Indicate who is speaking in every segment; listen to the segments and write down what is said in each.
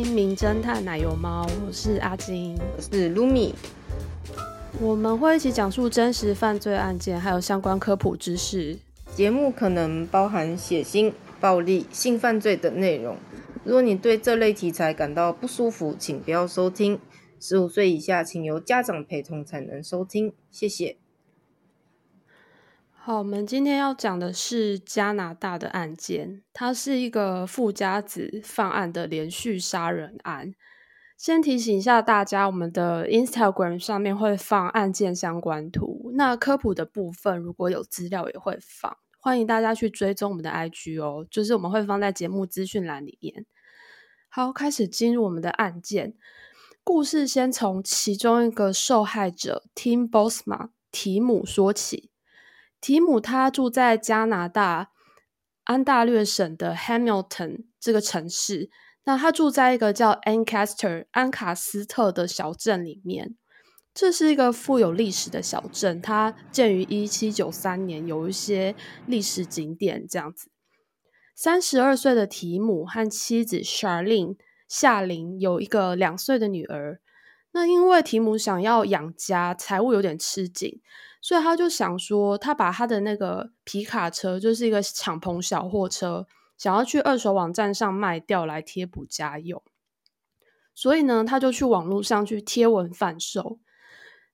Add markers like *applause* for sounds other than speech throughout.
Speaker 1: 名侦探奶油猫》，我是阿金，
Speaker 2: 我是 Lumi。
Speaker 1: 我们会一起讲述真实犯罪案件，还有相关科普知识。
Speaker 2: 节目可能包含血腥、暴力、性犯罪等内容。如果你对这类题材感到不舒服，请不要收听。十五岁以下，请由家长陪同才能收听。谢谢。
Speaker 1: 好，我们今天要讲的是加拿大的案件，它是一个富家子犯案的连续杀人案。先提醒一下大家，我们的 Instagram 上面会放案件相关图，那科普的部分如果有资料也会放，欢迎大家去追踪我们的 IG 哦，就是我们会放在节目资讯栏里面。好，开始进入我们的案件故事，先从其中一个受害者 Tim Bosma 提姆说起。提姆他住在加拿大安大略省的 Hamilton 这个城市。那他住在一个叫 Ancaster 安卡斯特的小镇里面。这是一个富有历史的小镇，它建于一七九三年，有一些历史景点这样子。三十二岁的提姆和妻子 Charlene 夏琳有一个两岁的女儿。那因为提姆想要养家，财务有点吃紧。所以他就想说，他把他的那个皮卡车，就是一个敞篷小货车，想要去二手网站上卖掉来贴补家用。所以呢，他就去网络上去贴文贩售。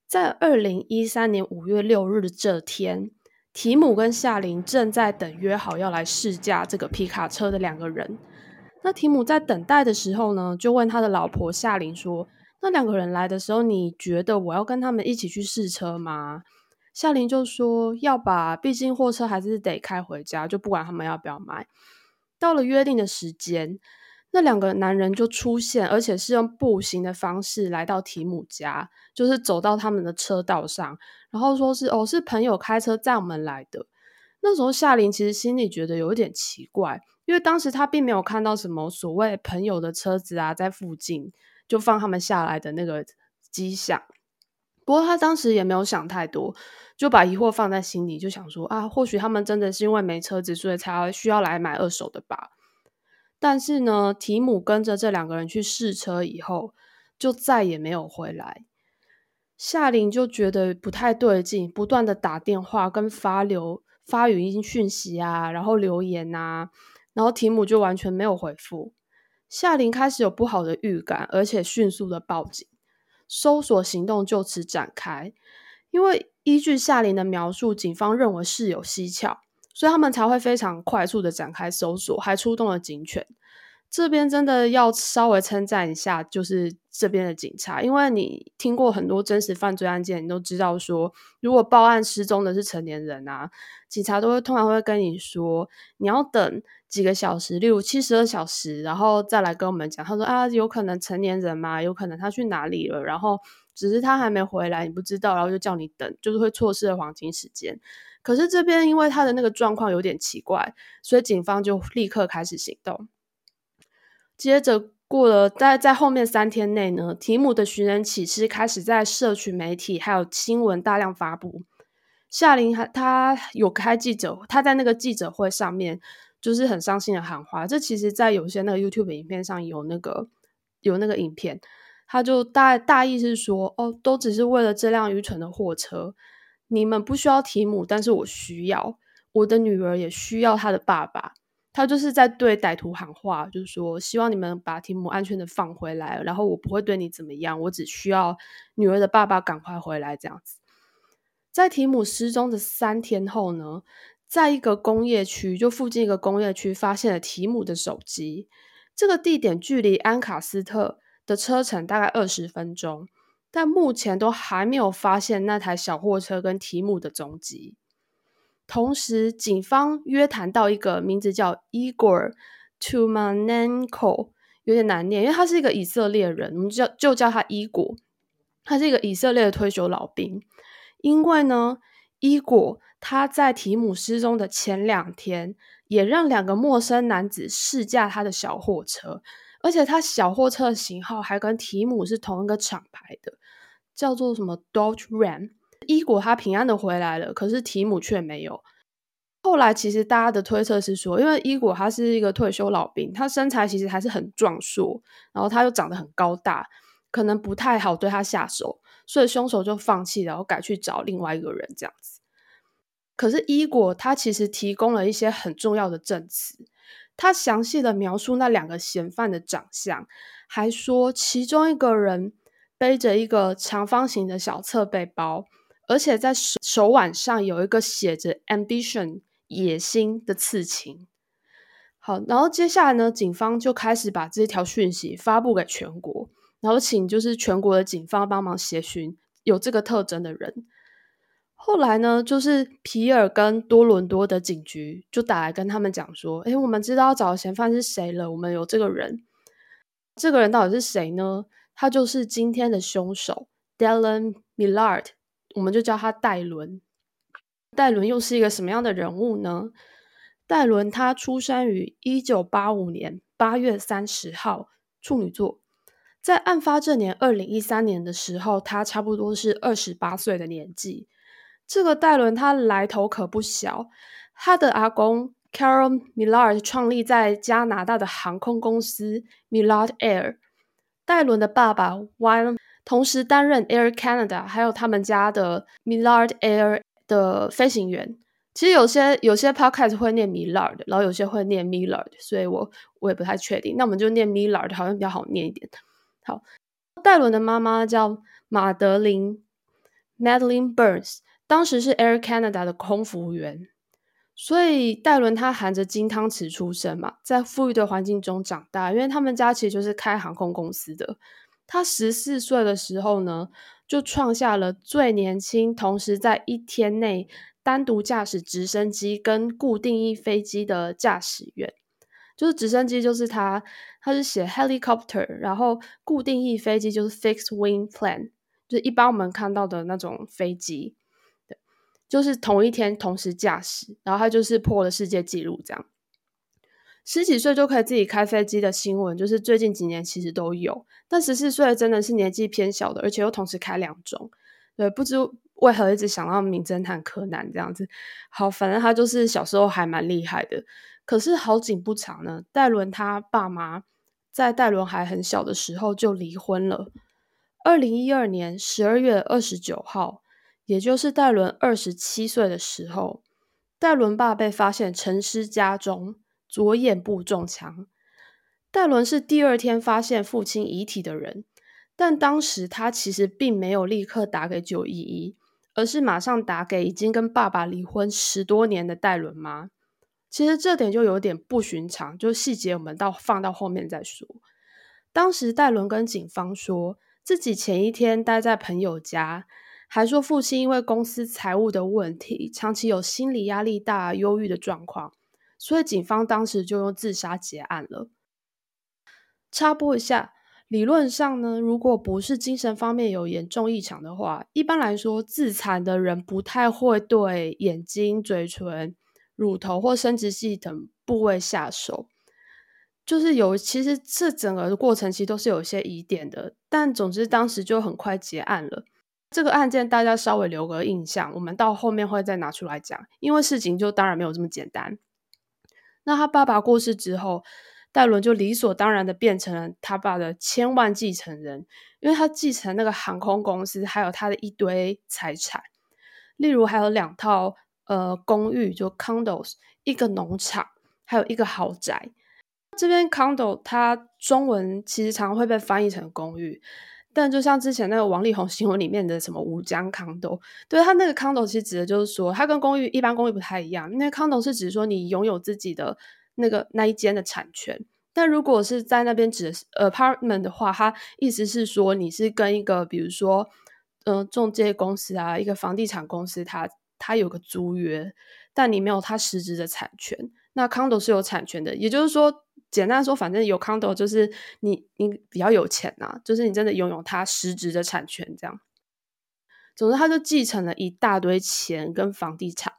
Speaker 1: 在二零一三年五月六日这天，提姆跟夏琳正在等约好要来试驾这个皮卡车的两个人。那提姆在等待的时候呢，就问他的老婆夏琳说：“那两个人来的时候，你觉得我要跟他们一起去试车吗？”夏琳就说：“要把，毕竟货车还是得开回家，就不管他们要不要买。”到了约定的时间，那两个男人就出现，而且是用步行的方式来到提姆家，就是走到他们的车道上，然后说是：“哦，是朋友开车载我们来的。”那时候夏琳其实心里觉得有一点奇怪，因为当时他并没有看到什么所谓朋友的车子啊在附近，就放他们下来的那个迹象。不过他当时也没有想太多。就把疑惑放在心里，就想说啊，或许他们真的是因为没车子，所以才需要来买二手的吧。但是呢，提姆跟着这两个人去试车以后，就再也没有回来。夏琳就觉得不太对劲，不断的打电话跟发留发语音讯息啊，然后留言啊，然后提姆就完全没有回复。夏琳开始有不好的预感，而且迅速的报警，搜索行动就此展开，因为。依据夏琳的描述，警方认为事有蹊跷，所以他们才会非常快速的展开搜索，还出动了警犬。这边真的要稍微称赞一下，就是这边的警察，因为你听过很多真实犯罪案件，你都知道说，如果报案失踪的是成年人啊，警察都会通常会跟你说，你要等几个小时，例如七十二小时，然后再来跟我们讲。他说啊，有可能成年人嘛，有可能他去哪里了，然后。只是他还没回来，你不知道，然后就叫你等，就是会错失了黄金时间。可是这边因为他的那个状况有点奇怪，所以警方就立刻开始行动。接着过了在在后面三天内呢，提姆的寻人启事开始在社群媒体还有新闻大量发布。夏琳还他有开记者，他在那个记者会上面就是很伤心的喊话。这其实，在有些那个 YouTube 影片上有那个有那个影片。他就大大意是说，哦，都只是为了这辆愚蠢的货车。你们不需要提姆，但是我需要，我的女儿也需要她的爸爸。他就是在对歹徒喊话，就是说，希望你们把提姆安全的放回来，然后我不会对你怎么样，我只需要女儿的爸爸赶快回来这样子。在提姆失踪的三天后呢，在一个工业区，就附近一个工业区，发现了提姆的手机。这个地点距离安卡斯特。的车程大概二十分钟，但目前都还没有发现那台小货车跟提姆的踪迹。同时，警方约谈到一个名字叫 Igor Tumanenko，有点难念，因为他是一个以色列人，我们叫就叫他伊果。他是一个以色列的退休老兵。因为呢，伊果他在提姆失踪的前两天，也让两个陌生男子试驾他的小货车。而且他小货车的型号还跟提姆是同一个厂牌的，叫做什么 Dodge Ram。伊果他平安的回来了，可是提姆却没有。后来其实大家的推测是说，因为伊果他是一个退休老兵，他身材其实还是很壮硕，然后他又长得很高大，可能不太好对他下手，所以凶手就放弃，然后改去找另外一个人这样子。可是伊果他其实提供了一些很重要的证词，他详细的描述那两个嫌犯的长相，还说其中一个人背着一个长方形的小侧背包，而且在手手腕上有一个写着 “ambition”。野心的刺青，好，然后接下来呢，警方就开始把这条讯息发布给全国，然后请就是全国的警方帮忙协寻有这个特征的人。后来呢，就是皮尔跟多伦多的警局就打来跟他们讲说：“诶，我们知道找嫌犯是谁了，我们有这个人。这个人到底是谁呢？他就是今天的凶手 Dylan Millard，我们就叫他戴伦。”戴伦又是一个什么样的人物呢？戴伦他出生于一九八五年八月三十号，处女座。在案发这年二零一三年的时候，他差不多是二十八岁的年纪。这个戴伦他来头可不小，他的阿公 Carol Millard 创立在加拿大的航空公司 Millard Air。戴伦的爸爸 w y l e 同时担任 Air Canada，还有他们家的 Millard Air。的飞行员，其实有些有些 podcast 会念 Millard，然后有些会念 Millard，所以我我也不太确定。那我们就念 Millard，好像比较好念一点。好，戴伦的妈妈叫马德琳 （Madeline Burns），当时是 Air Canada 的空服员，所以戴伦他含着金汤匙出生嘛，在富裕的环境中长大，因为他们家其实就是开航空公司的。他十四岁的时候呢。就创下了最年轻，同时在一天内单独驾驶直升机跟固定翼飞机的驾驶员。就是直升机就是他，他是写 helicopter，然后固定翼飞机就是 fixed wing plane，就是一般我们看到的那种飞机。就是同一天同时驾驶，然后他就是破了世界纪录这样。十几岁就可以自己开飞机的新闻，就是最近几年其实都有。但十四岁真的是年纪偏小的，而且又同时开两种。对，不知为何一直想到名侦探柯南这样子。好，反正他就是小时候还蛮厉害的。可是好景不长呢，戴伦他爸妈在戴伦还很小的时候就离婚了。二零一二年十二月二十九号，也就是戴伦二十七岁的时候，戴伦爸被发现沉尸家中。左眼部中枪，戴伦是第二天发现父亲遗体的人，但当时他其实并没有立刻打给九一一，而是马上打给已经跟爸爸离婚十多年的戴伦妈。其实这点就有点不寻常，就细节我们到放到后面再说。当时戴伦跟警方说自己前一天待在朋友家，还说父亲因为公司财务的问题，长期有心理压力大、忧郁的状况。所以警方当时就用自杀结案了。插播一下，理论上呢，如果不是精神方面有严重异常的话，一般来说自残的人不太会对眼睛、嘴唇、乳头或生殖系等部位下手。就是有，其实这整个的过程其实都是有些疑点的。但总之当时就很快结案了。这个案件大家稍微留个印象，我们到后面会再拿出来讲，因为事情就当然没有这么简单。那他爸爸过世之后，戴伦就理所当然的变成了他爸的千万继承人，因为他继承那个航空公司，还有他的一堆财产，例如还有两套呃公寓，就 condos，一个农场，还有一个豪宅。这边 condo 它中文其实常常会被翻译成公寓。但就像之前那个王力宏新闻里面的什么吴江康斗，对他那个康斗其实指的就是说，它跟公寓一般公寓不太一样。那康斗是指说你拥有自己的那个那一间的产权，但如果是在那边指 apartment 的话，它意思是说你是跟一个比如说嗯中介公司啊，一个房地产公司，它它有个租约，但你没有它实质的产权。那康斗是有产权的，也就是说。简单说，反正有 condo 就是你你比较有钱呐，就是你真的拥有它实质的产权这样。总之，他就继承了一大堆钱跟房地产，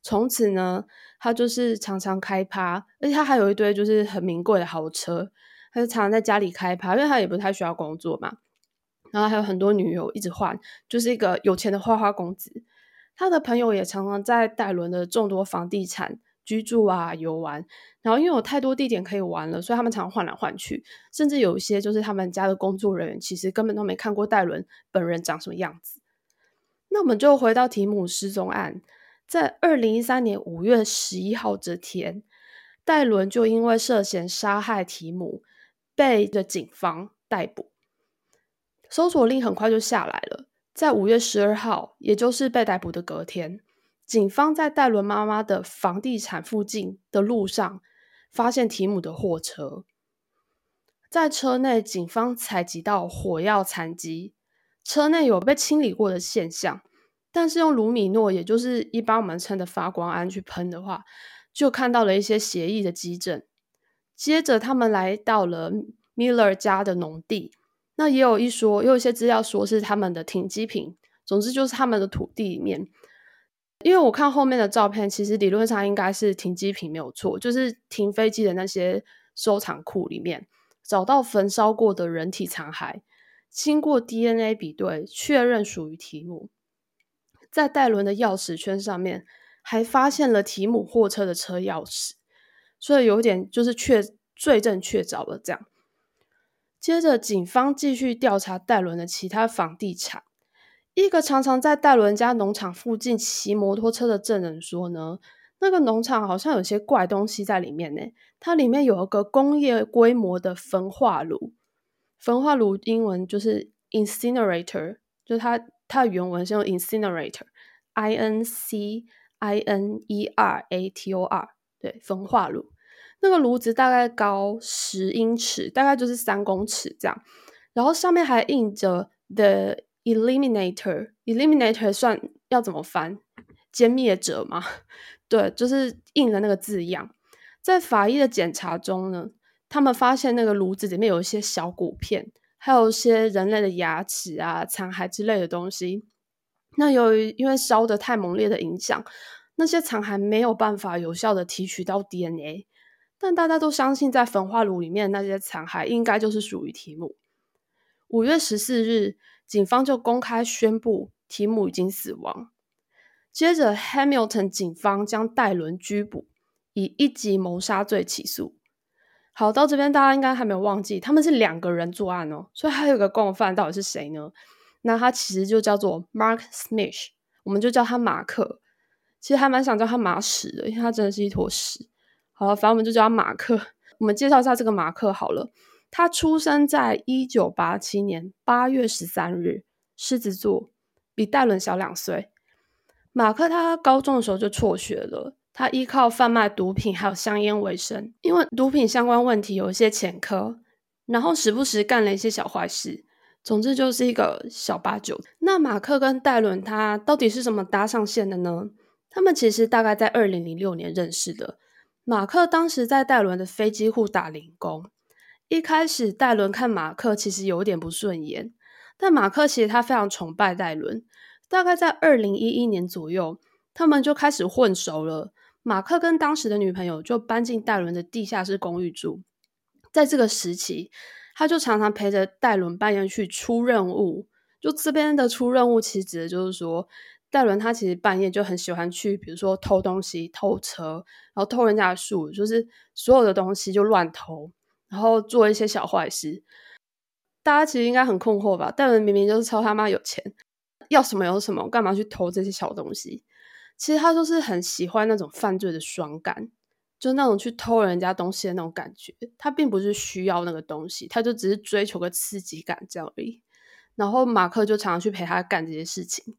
Speaker 1: 从此呢，他就是常常开趴，而且他还有一堆就是很名贵的豪车，他就常常在家里开趴，因为他也不太需要工作嘛。然后还有很多女友一直换，就是一个有钱的花花公子。他的朋友也常常在戴伦的众多房地产居住啊、游玩。然后因为有太多地点可以玩了，所以他们常换来换去，甚至有一些就是他们家的工作人员其实根本都没看过戴伦本人长什么样子。那我们就回到提姆失踪案，在二零一三年五月十一号这天，戴伦就因为涉嫌杀害提姆，被的警方逮捕。搜索令很快就下来了。在五月十二号，也就是被逮捕的隔天，警方在戴伦妈妈的房地产附近的路上发现提姆的货车。在车内，警方采集到火药残迹，车内有被清理过的现象。但是用卢米诺，也就是一般我们称的发光胺去喷的话，就看到了一些协议的基证。接着，他们来到了 Miller 家的农地。那也有一说，也有一些资料说是他们的停机坪，总之就是他们的土地里面。因为我看后面的照片，其实理论上应该是停机坪没有错，就是停飞机的那些收藏库里面找到焚烧过的人体残骸，经过 DNA 比对，确认属于提姆。在戴伦的钥匙圈上面还发现了提姆货车的车钥匙，所以有点就是确罪证确凿了这样。接着，警方继续调查戴伦的其他房地产。一个常常在戴伦家农场附近骑摩托车的证人说呢，那个农场好像有些怪东西在里面呢。它里面有一个工业规模的焚化炉，焚化炉英文就是 incinerator，就是它它的原文是用 incinerator，i n c i n e r a t o r，对，焚化炉。那个炉子大概高十英尺，大概就是三公尺这样，然后上面还印着 The Eliminator，Eliminator 算要怎么翻？歼灭者吗？*laughs* 对，就是印的那个字样。在法医的检查中呢，他们发现那个炉子里面有一些小骨片，还有一些人类的牙齿啊、残骸之类的东西。那由于因为烧的太猛烈的影响，那些残骸没有办法有效的提取到 DNA。但大家都相信，在焚化炉里面那些残骸应该就是属于提姆。五月十四日，警方就公开宣布提姆已经死亡。接着，Hamilton 警方将戴伦拘捕，以一级谋杀罪起诉。好，到这边大家应该还没有忘记，他们是两个人作案哦，所以还有个共犯，到底是谁呢？那他其实就叫做 Mark Smith，我们就叫他马克。其实还蛮想叫他马屎的，因为他真的是一坨屎。好，反正我们就叫他马克。我们介绍一下这个马克好了。他出生在一九八七年八月十三日，狮子座，比戴伦小两岁。马克他高中的时候就辍学了，他依靠贩卖毒品还有香烟为生。因为毒品相关问题有一些前科，然后时不时干了一些小坏事。总之就是一个小八九。那马克跟戴伦他到底是怎么搭上线的呢？他们其实大概在二零零六年认识的。马克当时在戴伦的飞机库打零工。一开始，戴伦看马克其实有点不顺眼，但马克其实他非常崇拜戴伦。大概在二零一一年左右，他们就开始混熟了。马克跟当时的女朋友就搬进戴伦的地下室公寓住。在这个时期，他就常常陪着戴伦半夜去出任务。就这边的出任务，其实指的就是说。戴伦他其实半夜就很喜欢去，比如说偷东西、偷车，然后偷人家的树，就是所有的东西就乱偷，然后做一些小坏事。大家其实应该很困惑吧？戴伦明明就是超他妈有钱，要什么有什么，干嘛去偷这些小东西？其实他就是很喜欢那种犯罪的爽感，就那种去偷人家东西的那种感觉。他并不是需要那个东西，他就只是追求个刺激感这样而已。然后马克就常常去陪他干这些事情。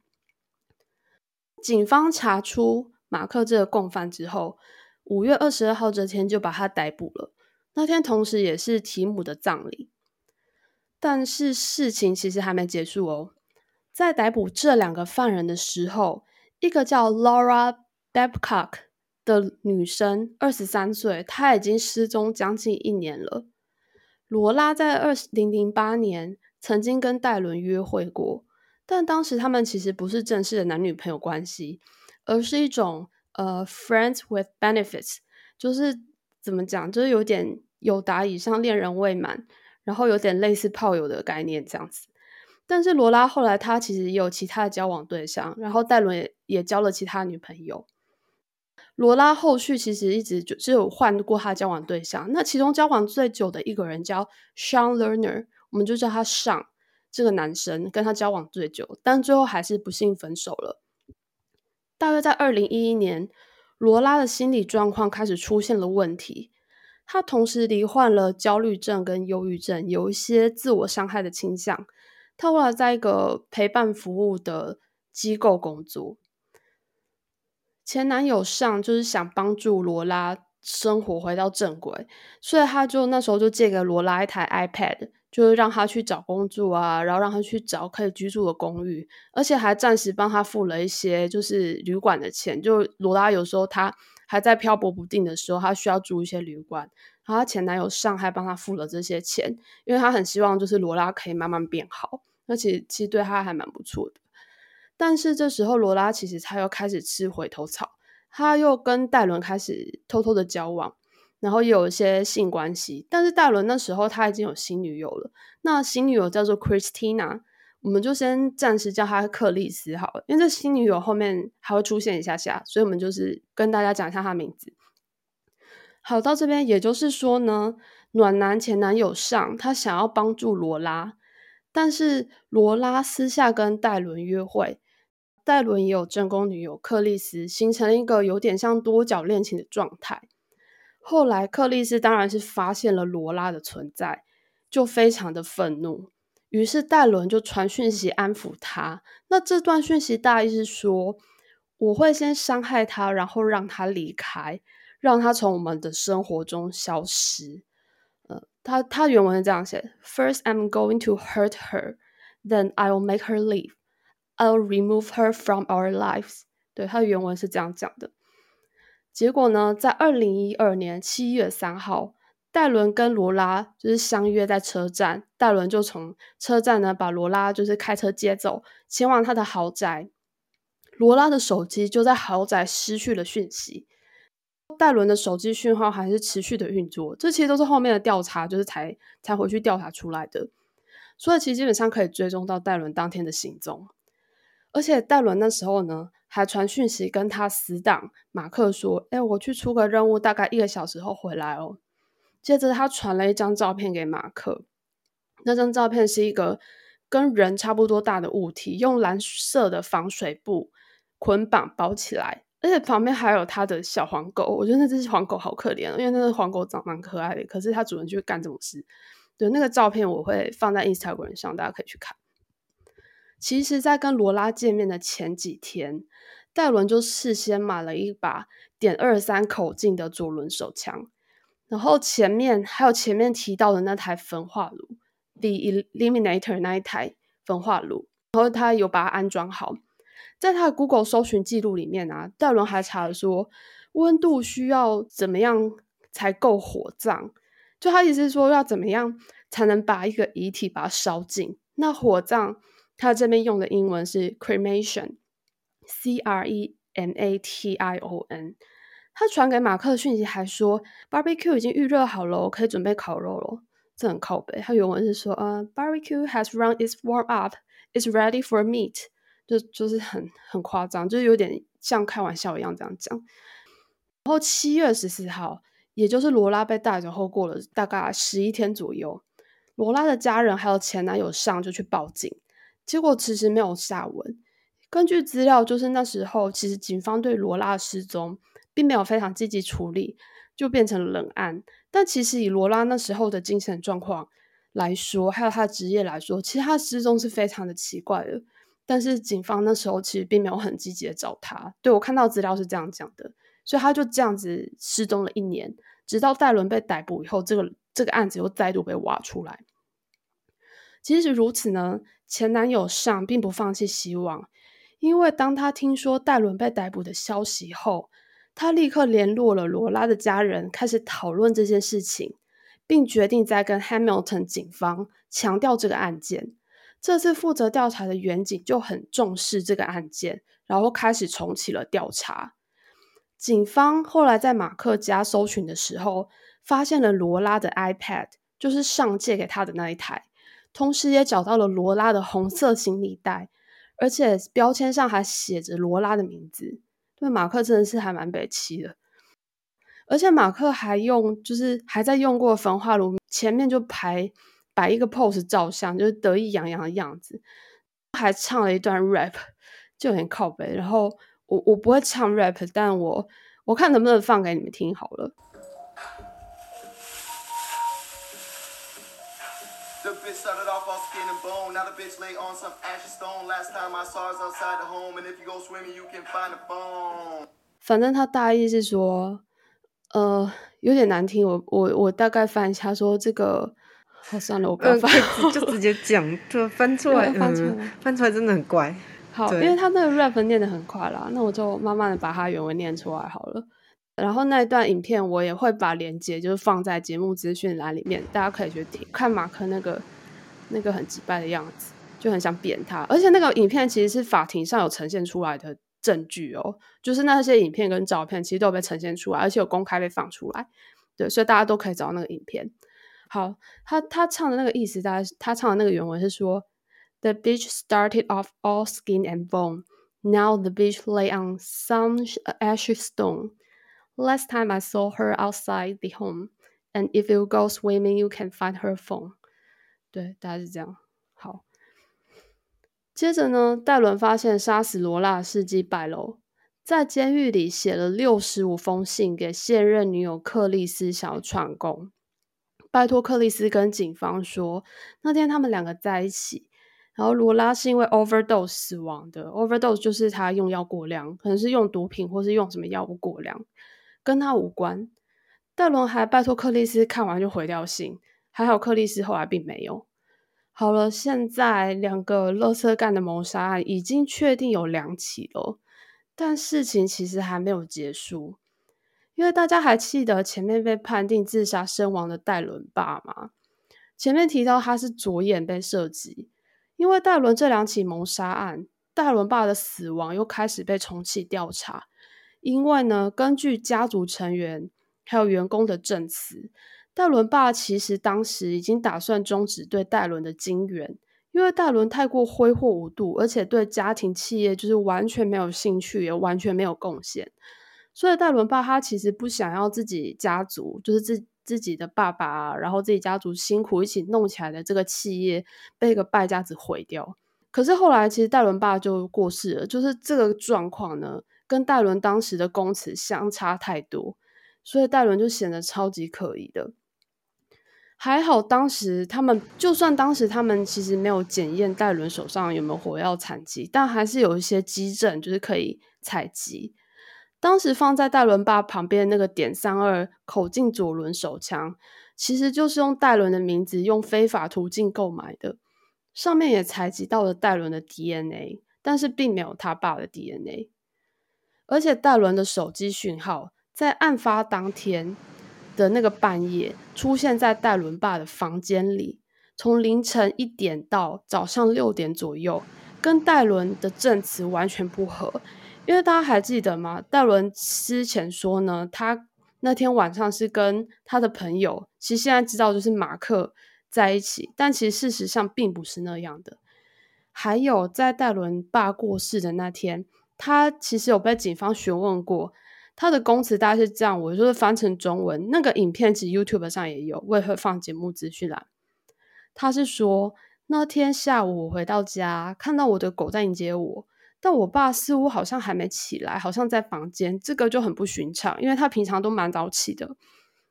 Speaker 1: 警方查出马克这个共犯之后，五月二十二号这天就把他逮捕了。那天同时也是提姆的葬礼，但是事情其实还没结束哦。在逮捕这两个犯人的时候，一个叫 Laura Babcock 的女生，二十三岁，她已经失踪将近一年了。罗拉在二零零八年曾经跟戴伦约会过。但当时他们其实不是正式的男女朋友关系，而是一种呃 friends with benefits，就是怎么讲，就是有点有达以上恋人未满，然后有点类似炮友的概念这样子。但是罗拉后来她其实也有其他的交往对象，然后戴伦也也交了其他女朋友。罗拉后续其实一直就只有换过他交往对象，那其中交往最久的一个人叫 Sean Lerner，我们就叫他上这个男生跟他交往最久，但最后还是不幸分手了。大约在二零一一年，罗拉的心理状况开始出现了问题，她同时罹患了焦虑症跟忧郁症，有一些自我伤害的倾向。她后来在一个陪伴服务的机构工作。前男友上就是想帮助罗拉生活回到正轨，所以他就那时候就借给罗拉一台 iPad，就是让他去找工作啊，然后让他去找可以居住的公寓，而且还暂时帮他付了一些就是旅馆的钱。就罗拉有时候他还在漂泊不定的时候，他需要住一些旅馆，然后他前男友上还帮他付了这些钱，因为他很希望就是罗拉可以慢慢变好，而且其实对他还蛮不错的。但是这时候，罗拉其实他又开始吃回头草，他又跟戴伦开始偷偷的交往，然后有一些性关系。但是戴伦那时候他已经有新女友了，那新女友叫做 Christina，我们就先暂时叫她克里斯好了，因为这新女友后面还会出现一下下，所以我们就是跟大家讲一下她名字。好，到这边也就是说呢，暖男前男友上他想要帮助罗拉，但是罗拉私下跟戴伦约会。戴伦也有正宫女友克丽斯，形成一个有点像多角恋情的状态。后来克丽斯当然是发现了罗拉的存在，就非常的愤怒，于是戴伦就传讯息安抚他。那这段讯息大意是说，我会先伤害他，然后让他离开，让他从我们的生活中消失。呃，他他原文是这样写：First, I'm going to hurt her, then I will make her leave. I'll remove her from our lives。对，他的原文是这样讲的。结果呢，在二零一二年七月三号，戴伦跟罗拉就是相约在车站，戴伦就从车站呢把罗拉就是开车接走，前往他的豪宅。罗拉的手机就在豪宅失去了讯息，戴伦的手机讯号还是持续的运作。这其实都是后面的调查，就是才才回去调查出来的。所以其实基本上可以追踪到戴伦当天的行踪。而且戴伦那时候呢，还传讯息跟他死党马克说：“哎，我去出个任务，大概一个小时后回来哦。”接着他传了一张照片给马克，那张照片是一个跟人差不多大的物体，用蓝色的防水布捆绑包起来，而且旁边还有他的小黄狗。我觉得那只黄狗好可怜，因为那只黄狗长蛮可爱的，可是它主人就会干这种事。对，那个照片我会放在 Instagram 上，大家可以去看。其实，在跟罗拉见面的前几天，戴伦就事先买了一把点二三口径的左轮手枪，然后前面还有前面提到的那台焚化炉，The Eliminator 那一台焚化炉，然后他有把它安装好。在他的 Google 搜寻记录里面啊，戴伦还查了说，温度需要怎么样才够火葬？就他意思是说，要怎么样才能把一个遗体把它烧尽？那火葬？他这边用的英文是 cremation，c r e m a t i o n。他传给马克的讯息还说，barbecue 已经预热好了，可以准备烤肉了。这很靠北。他原文是说，呃，barbecue has run its warm up，is ready for meat。就就是很很夸张，就是有点像开玩笑一样这样讲。然后七月十四号，也就是罗拉被带走后，过了大概十一天左右，罗拉的家人还有前男友上就去报警。结果其实没有下文。根据资料，就是那时候其实警方对罗拉失踪并没有非常积极处理，就变成了冷案。但其实以罗拉那时候的精神状况来说，还有他的职业来说，其实他失踪是非常的奇怪的。但是警方那时候其实并没有很积极的找他。对我看到资料是这样讲的，所以他就这样子失踪了一年，直到戴伦被逮捕以后，这个这个案子又再度被挖出来。即使如此呢，前男友上并不放弃希望，因为当他听说戴伦被逮捕的消息后，他立刻联络了罗拉的家人，开始讨论这件事情，并决定再跟 Hamilton 警方强调这个案件。这次负责调查的远警就很重视这个案件，然后开始重启了调查。警方后来在马克家搜寻的时候，发现了罗拉的 iPad，就是上借给他的那一台。同时也找到了罗拉的红色行李袋，而且标签上还写着罗拉的名字。对，马克真的是还蛮北气的。而且马克还用，就是还在用过焚化炉前面就排摆一个 pose 照相，就是得意洋洋的样子，还唱了一段 rap，*laughs* 就很靠背。然后我我不会唱 rap，但我我看能不能放给你们听好了。反正他大意是说。呃，有点难听，我我我大概翻一下，说这个，好算了，我不要翻，
Speaker 2: 就直接讲，就翻出来，翻出来，翻出来真的很怪。
Speaker 1: 好，因为他那个 rap 念的很快啦，那我就慢慢的把他原文念出来好了。然后那一段影片我也会把链接就是放在节目资讯栏里面，大家可以去听，看马克那个那个很击败的样子，就很想扁他。而且那个影片其实是法庭上有呈现出来的。证据哦，就是那些影片跟照片，其实都有被呈现出来，而且有公开被放出来，对，所以大家都可以找到那个影片。好，他他唱的那个意思，大家他唱的那个原文是说：“The beach started off all skin and bone, now the beach lay on some ashy stone. Last time I saw her outside the home, and if you go swimming, you can find her phone。”对，大概是这样。好。接着呢，戴伦发现杀死罗拉的事迹败露，在监狱里写了六十五封信给现任女友克丽丝，想要串供，拜托克丽斯跟警方说，那天他们两个在一起，然后罗拉是因为 overdose 死亡的，overdose 就是他用药过量，可能是用毒品或是用什么药物过量，跟他无关。戴伦还拜托克丽斯看完就回掉信，还好克丽丝后来并没有。好了，现在两个乐色干的谋杀案已经确定有两起了，但事情其实还没有结束，因为大家还记得前面被判定自杀身亡的戴伦爸吗？前面提到他是左眼被射击，因为戴伦这两起谋杀案，戴伦爸的死亡又开始被重启调查，因为呢，根据家族成员还有员工的证词。戴伦爸其实当时已经打算终止对戴伦的金援，因为戴伦太过挥霍无度，而且对家庭企业就是完全没有兴趣，也完全没有贡献。所以戴伦爸他其实不想要自己家族，就是自自己的爸爸，然后自己家族辛苦一起弄起来的这个企业被一个败家子毁掉。可是后来其实戴伦爸就过世了，就是这个状况呢，跟戴伦当时的供词相差太多，所以戴伦就显得超级可疑的。还好，当时他们就算当时他们其实没有检验戴伦手上有没有火药残疾，但还是有一些基证，就是可以采集。当时放在戴伦爸旁边那个点三二口径左轮手枪，其实就是用戴伦的名字用非法途径购买的，上面也采集到了戴伦的 DNA，但是并没有他爸的 DNA。而且戴伦的手机讯号在案发当天。的那个半夜出现在戴伦爸的房间里，从凌晨一点到早上六点左右，跟戴伦的证词完全不合。因为大家还记得吗？戴伦之前说呢，他那天晚上是跟他的朋友，其实现在知道就是马克在一起，但其实事实上并不是那样的。还有在戴伦爸过世的那天，他其实有被警方询问过。他的公词大概是这样，我就是翻成中文。那个影片其实 YouTube 上也有，我也会放节目资讯栏。他是说，那天下午我回到家，看到我的狗在迎接我，但我爸似乎好像还没起来，好像在房间，这个就很不寻常，因为他平常都蛮早起的。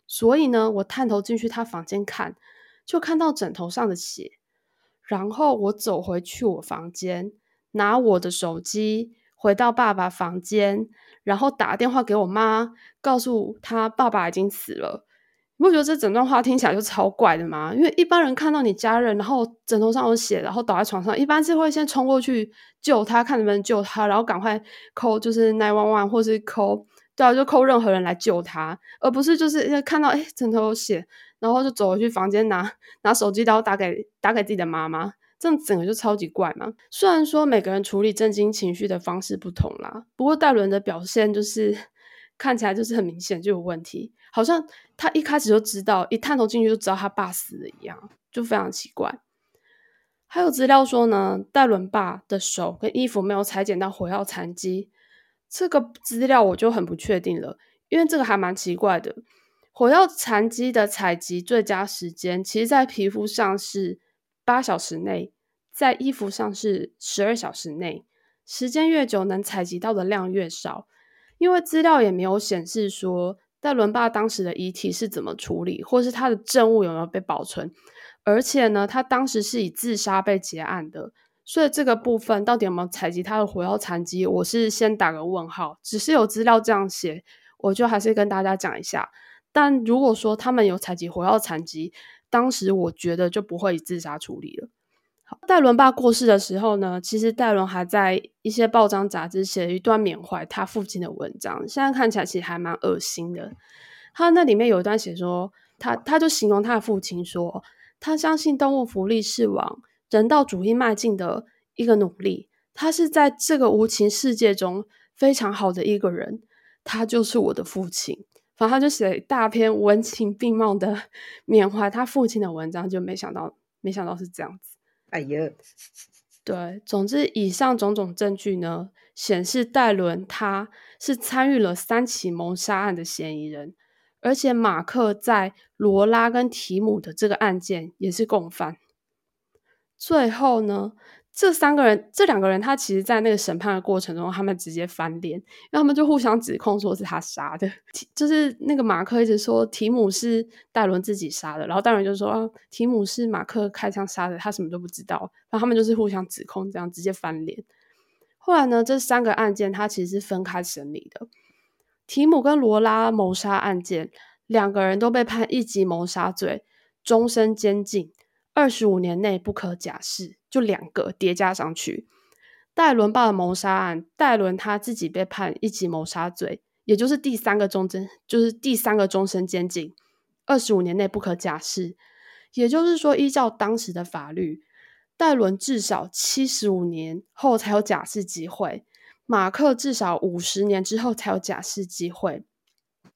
Speaker 1: 所以呢，我探头进去他房间看，就看到枕头上的血。然后我走回去我房间，拿我的手机回到爸爸房间。然后打电话给我妈，告诉她爸爸已经死了。你不觉得这整段话听起来就超怪的吗？因为一般人看到你家人，然后枕头上有血，然后倒在床上，一般是会先冲过去救他，看能不能救他，然后赶快扣就是 nine one one 或是扣对啊，就扣任何人来救他，而不是就是看到哎枕头有血，然后就走回去房间拿拿手机，然后打给打给自己的妈妈。这样整个就超级怪嘛。虽然说每个人处理震惊情绪的方式不同啦，不过戴伦的表现就是 *laughs* 看起来就是很明显就有问题，好像他一开始就知道，一探头进去就知道他爸死了一样，就非常奇怪。还有资料说呢，戴伦爸的手跟衣服没有裁剪到火药残迹，这个资料我就很不确定了，因为这个还蛮奇怪的。火药残迹的采集最佳时间，其实在皮肤上是八小时内，在衣服上是十二小时内，时间越久，能采集到的量越少。因为资料也没有显示说戴伦爸当时的遗体是怎么处理，或是他的证物有没有被保存。而且呢，他当时是以自杀被结案的，所以这个部分到底有没有采集他的火药残迹，我是先打个问号。只是有资料这样写，我就还是跟大家讲一下。但如果说他们有采集火药残疾，当时我觉得就不会以自杀处理了。好戴伦爸过世的时候呢，其实戴伦还在一些报章杂志写了一段缅怀他父亲的文章，现在看起来其实还蛮恶心的。他那里面有一段写说，他他就形容他的父亲说。他相信动物福利是往人道主义迈进的一个努力。他是在这个无情世界中非常好的一个人。他就是我的父亲。反正他就写了一大篇文情并茂的 *laughs* 缅怀他父亲的文章，就没想到，没想到是这样子。
Speaker 2: 哎呀，
Speaker 1: 对，总之以上种种证据呢，显示戴伦他是参与了三起谋杀案的嫌疑人。而且马克在罗拉跟提姆的这个案件也是共犯。最后呢，这三个人，这两个人，他其实，在那个审判的过程中，他们直接翻脸，因为他们就互相指控说是他杀的。就是那个马克一直说提姆是戴伦自己杀的，然后戴伦就说啊提姆是马克开枪杀的，他什么都不知道。然后他们就是互相指控，这样直接翻脸。后来呢，这三个案件他其实是分开审理的。提姆跟罗拉谋杀案件，两个人都被判一级谋杀罪，终身监禁，二十五年内不可假释。就两个叠加上去。戴伦爸的谋杀案，戴伦他自己被判一级谋杀罪，也就是第三个终身，就是第三个终身监禁，二十五年内不可假释。也就是说，依照当时的法律，戴伦至少七十五年后才有假释机会。马克至少五十年之后才有假释机会，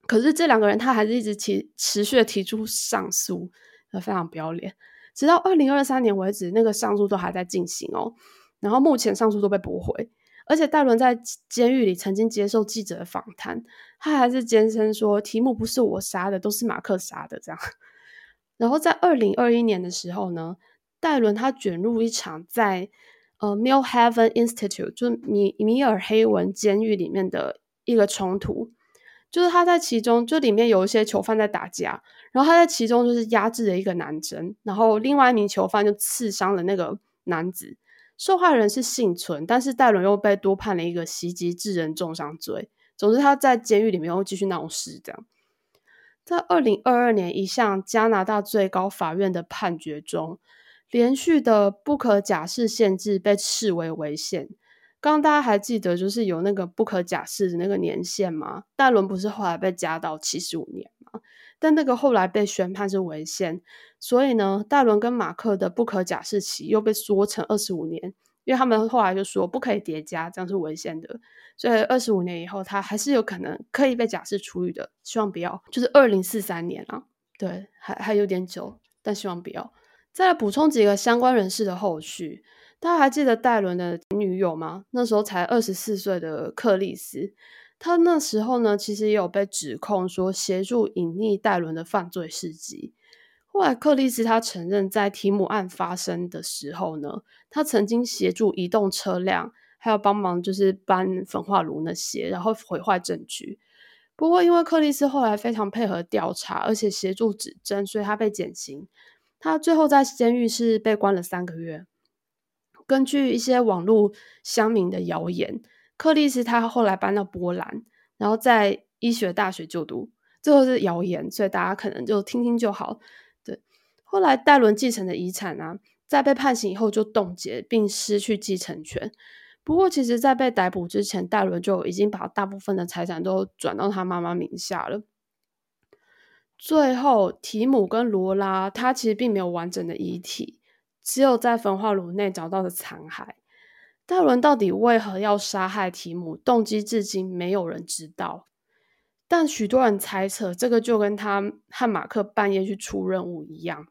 Speaker 1: 可是这两个人他还是一直提持续的提出上诉，非常不要脸。直到二零二三年为止，那个上诉都还在进行哦。然后目前上诉都被驳回，而且戴伦在监狱里曾经接受记者的访谈，他还是坚称说题目不是我杀的，都是马克杀的这样。*laughs* 然后在二零二一年的时候呢，戴伦他卷入一场在。呃，Mill Haven Institute 就是米米尔黑文监狱里面的一个冲突，就是他在其中，就里面有一些囚犯在打架，然后他在其中就是压制了一个男生，然后另外一名囚犯就刺伤了那个男子，受害人是幸存，但是戴伦又被多判了一个袭击致人重伤罪。总之他在监狱里面又继续闹事，这样，在二零二二年一项加拿大最高法院的判决中。连续的不可假释限制被视为违宪。刚刚大家还记得，就是有那个不可假释的那个年限吗？戴伦不是后来被加到七十五年吗？但那个后来被宣判是违宪，所以呢，戴伦跟马克的不可假释期又被缩成二十五年，因为他们后来就说不可以叠加，这样是违宪的。所以二十五年以后，他还是有可能可以被假释出狱的。希望不要，就是二零四三年啊，对，还还有点久，但希望不要。再来补充几个相关人士的后续，大家还记得戴伦的女友吗？那时候才二十四岁的克里斯，他那时候呢，其实也有被指控说协助隐匿戴伦的犯罪事迹。后来克里斯他承认，在提姆案发生的时候呢，他曾经协助移动车辆，还有帮忙就是搬焚化炉那些，然后毁坏证据。不过因为克里斯后来非常配合调查，而且协助指证，所以他被减刑。他最后在监狱是被关了三个月。根据一些网络乡民的谣言，克里斯他后来搬到波兰，然后在医学大学就读。最后是谣言，所以大家可能就听听就好。对，后来戴伦继承的遗产啊，在被判刑以后就冻结并失去继承权。不过，其实，在被逮捕之前，戴伦就已经把大部分的财产都转到他妈妈名下了。最后，提姆跟罗拉，他其实并没有完整的遗体，只有在焚化炉内找到的残骸。戴伦到底为何要杀害提姆？动机至今没有人知道。但许多人猜测，这个就跟他和马克半夜去出任务一样，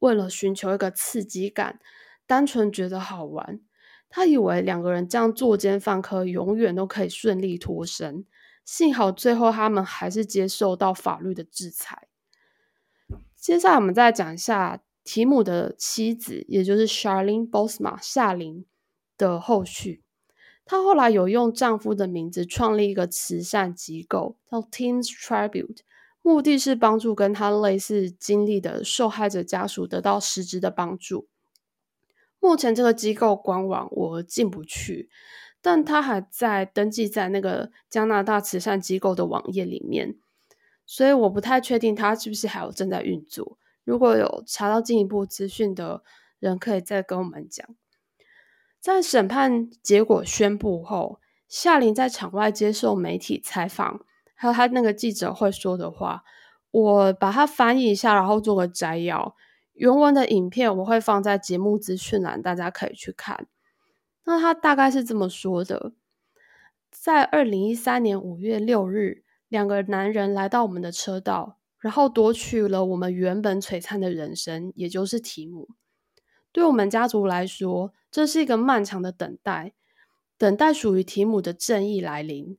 Speaker 1: 为了寻求一个刺激感，单纯觉得好玩。他以为两个人这样作奸犯科，永远都可以顺利脱身。幸好最后他们还是接受到法律的制裁。接下来我们再讲一下提姆的妻子，也就是 Charlene Bosma 夏琳的后续。她后来有用丈夫的名字创立一个慈善机构，叫 Teens Tribute，目的是帮助跟她类似经历的受害者家属得到实质的帮助。目前这个机构官网我进不去，但他还在登记在那个加拿大慈善机构的网页里面，所以我不太确定他是不是还有正在运作。如果有查到进一步资讯的人，可以再跟我们讲。在审判结果宣布后，夏琳在场外接受媒体采访，还有他那个记者会说的话，我把它翻译一下，然后做个摘要。原文的影片我会放在节目资讯栏，大家可以去看。那他大概是这么说的：在二零一三年五月六日，两个男人来到我们的车道，然后夺取了我们原本璀璨的人生，也就是提姆。对我们家族来说，这是一个漫长的等待，等待属于提姆的正义来临。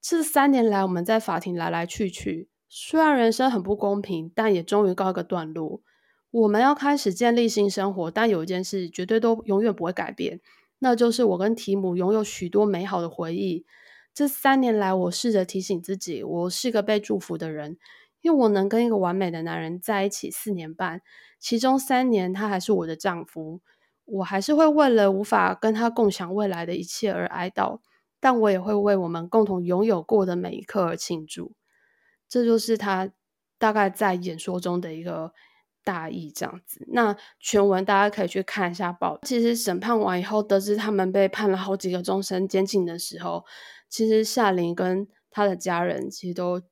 Speaker 1: 这三年来，我们在法庭来来去去，虽然人生很不公平，但也终于告一个段落。我们要开始建立新生活，但有一件事绝对都永远不会改变，那就是我跟提姆拥有许多美好的回忆。这三年来，我试着提醒自己，我是个被祝福的人，因为我能跟一个完美的男人在一起四年半，其中三年他还是我的丈夫。我还是会为了无法跟他共享未来的一切而哀悼，但我也会为我们共同拥有过的每一刻而庆祝。这就是他大概在演说中的一个。大意这样子，那全文大家可以去看一下报。其实审判完以后，得知他们被判了好几个终身监禁的时候，其实夏琳跟他的家人其实都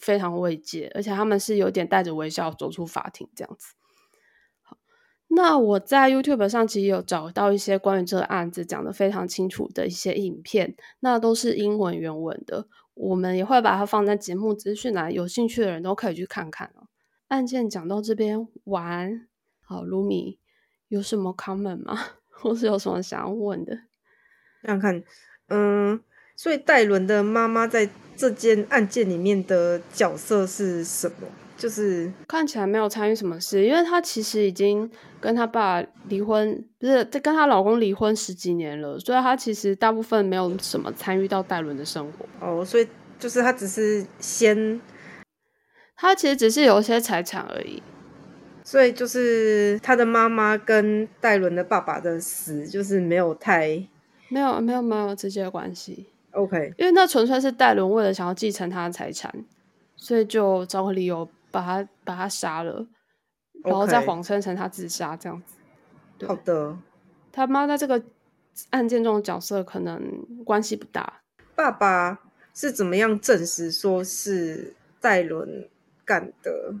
Speaker 1: 非常慰藉，而且他们是有点带着微笑走出法庭这样子。好，那我在 YouTube 上其实有找到一些关于这个案子讲的非常清楚的一些影片，那都是英文原文的，我们也会把它放在节目资讯栏，有兴趣的人都可以去看看哦。案件讲到这边完，好，卢米有什么 comment 吗？*laughs* 或是有什么想要问的？
Speaker 2: 想看，嗯，所以戴伦的妈妈在这件案件里面的角色是什么？就是
Speaker 1: 看起来没有参与什么事，因为她其实已经跟她爸离婚，不是在跟她老公离婚十几年了，所以她其实大部分没有什么参与到戴伦的生活。
Speaker 2: 哦，所以就是她只是先。
Speaker 1: 她其实只是有一些财产而已，
Speaker 2: 所以就是她的妈妈跟戴伦的爸爸的死，就是没有太
Speaker 1: 没有没有没有直接的关系。
Speaker 2: OK，
Speaker 1: 因为那纯粹是戴伦为了想要继承他的财产，所以就找个理由把他把他杀了，然后再谎称成他自杀这样子。
Speaker 2: 好的，
Speaker 1: 他妈在这个案件中的角色可能关系不大。
Speaker 2: 爸爸是怎么样证实说是戴伦？干的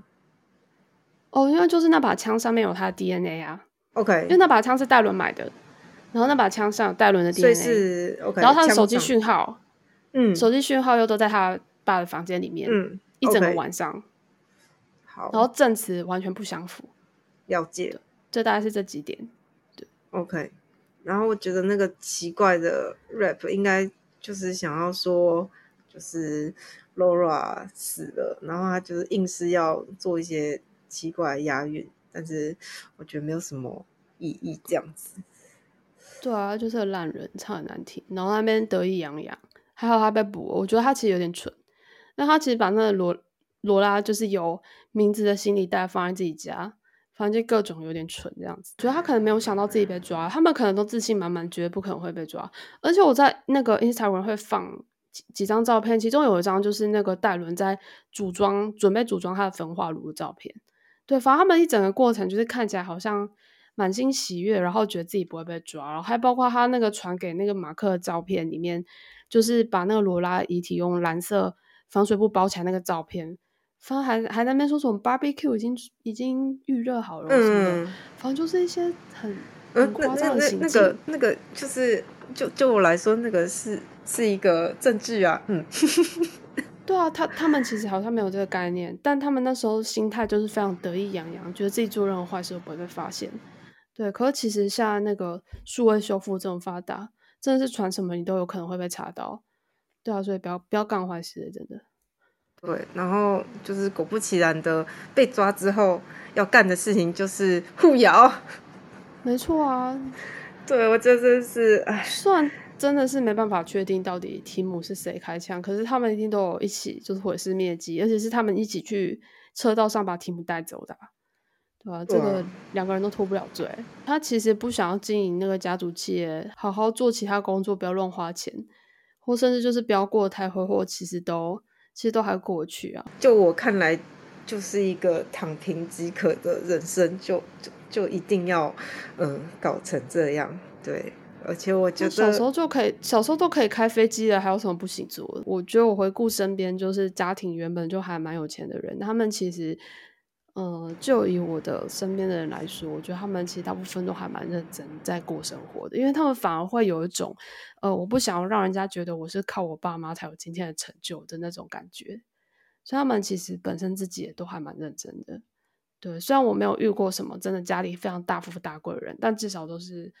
Speaker 1: 哦，因为就是那把枪上面有他的 DNA 啊。
Speaker 2: OK，
Speaker 1: 因为那把枪是戴伦买的，然后那把枪上有戴伦的 DNA，
Speaker 2: 是 OK。
Speaker 1: 然后他的手机讯号，
Speaker 2: 嗯，
Speaker 1: 手机讯号又都在他爸的房间里面，
Speaker 2: 嗯，
Speaker 1: 一整个晚上。
Speaker 2: 好，
Speaker 1: 然后证词完全不相符。
Speaker 2: 了解，
Speaker 1: 这大概是这几点。对
Speaker 2: ，OK。然后我觉得那个奇怪的 rap 应该就是想要说，就是。Laura 死了，然后他就是硬是要做一些奇怪的押韵，但是我觉得没有什么意义，这样子。
Speaker 1: 对啊，就是个烂人，唱很难听，然后那边得意洋洋，还好他被捕。我觉得他其实有点蠢，那他其实把那个罗罗拉就是有名字的行李袋放在自己家，反正就各种有点蠢这样子。觉得他可能没有想到自己被抓，他们可能都自信满满，觉得不可能会被抓。而且我在那个 Instagram 会放。几几张照片，其中有一张就是那个戴伦在组装、准备组装他的焚化炉的照片。对，反正他们一整个过程就是看起来好像满心喜悦，然后觉得自己不会被抓，然后还包括他那个传给那个马克的照片里面，就是把那个罗拉遗体用蓝色防水布包起来那个照片，反正还还在那边说什么 barbecue 已经已经预热好了什么的，反正就是一些很很夸张的情
Speaker 2: 那个那个就是就就我来说，那个是。是一个证据啊，嗯，*laughs*
Speaker 1: 对啊，他他们其实好像没有这个概念，但他们那时候心态就是非常得意洋洋，觉得自己做任何坏事都不会被发现。对，可是其实现在那个数位修复这么发达，真的是传什么你都有可能会被查到。对啊，所以不要不要干坏事，真的。
Speaker 2: 对，然后就是果不其然的被抓之后，要干的事情就是互咬。*laughs*
Speaker 1: 没错啊，
Speaker 2: 对我真的是唉，
Speaker 1: 虽然真的是没办法确定到底提姆是谁开枪，可是他们一定都有一起就是毁尸灭迹，而且是他们一起去车道上把提姆带走的，对吧？这个两个人都脱不了罪。他其实不想要经营那个家族企业，好好做其他工作，不要乱花钱，或甚至就是不要过太挥霍，其实都其实都还过去啊。
Speaker 2: 就我看来，就是一个躺平即可的人生，就就。就一定要，嗯，搞成这样，对，而且我觉得
Speaker 1: 小时候就可以，小时候都可以开飞机了，还有什么不行做的？我觉得我回顾身边，就是家庭原本就还蛮有钱的人，他们其实，嗯，就以我的身边的人来说，我觉得他们其实大部分都还蛮认真在过生活的，因为他们反而会有一种，呃，我不想要让人家觉得我是靠我爸妈才有今天的成就的那种感觉，所以他们其实本身自己也都还蛮认真的。对，虽然我没有遇过什么真的家里非常大富大贵的人，但至少都是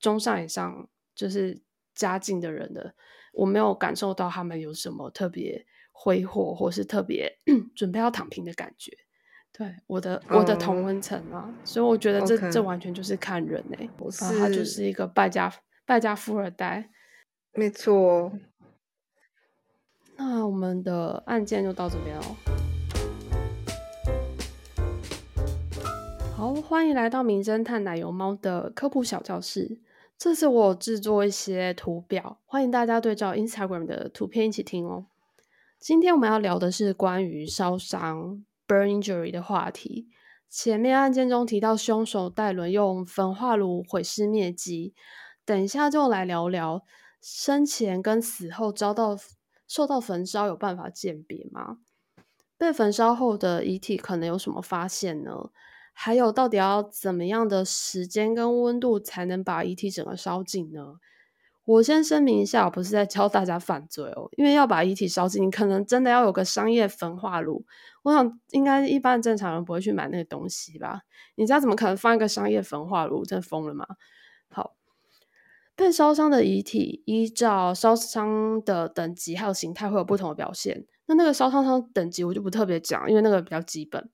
Speaker 1: 中上以上，就是家境的人的，我没有感受到他们有什么特别挥霍或是特别 *clears throat* 准备要躺平的感觉。对，我的我的同温层啊，所以我觉得这这完全就是看人哎，他就是一个败家败家富二代，
Speaker 2: 没错。
Speaker 1: 那我们的案件就到这边哦。好，欢迎来到名侦探奶油猫的科普小教室。这次我有制作一些图表，欢迎大家对照 Instagram 的图片一起听哦。今天我们要聊的是关于烧伤 （burn injury） 的话题。前面案件中提到凶手戴伦用焚化炉毁尸灭迹，等一下就来聊聊生前跟死后遭到受到焚烧有办法鉴别吗？被焚烧后的遗体可能有什么发现呢？还有，到底要怎么样的时间跟温度才能把遗体整个烧尽呢？我先声明一下，我不是在教大家犯罪哦，因为要把遗体烧尽，你可能真的要有个商业焚化炉。我想，应该一般正常人不会去买那个东西吧？你家怎么可能放一个商业焚化炉？真疯了吗？好，被烧伤的遗体依照烧伤的等级还有形态会有不同的表现。那那个烧伤伤等级我就不特别讲，因为那个比较基本。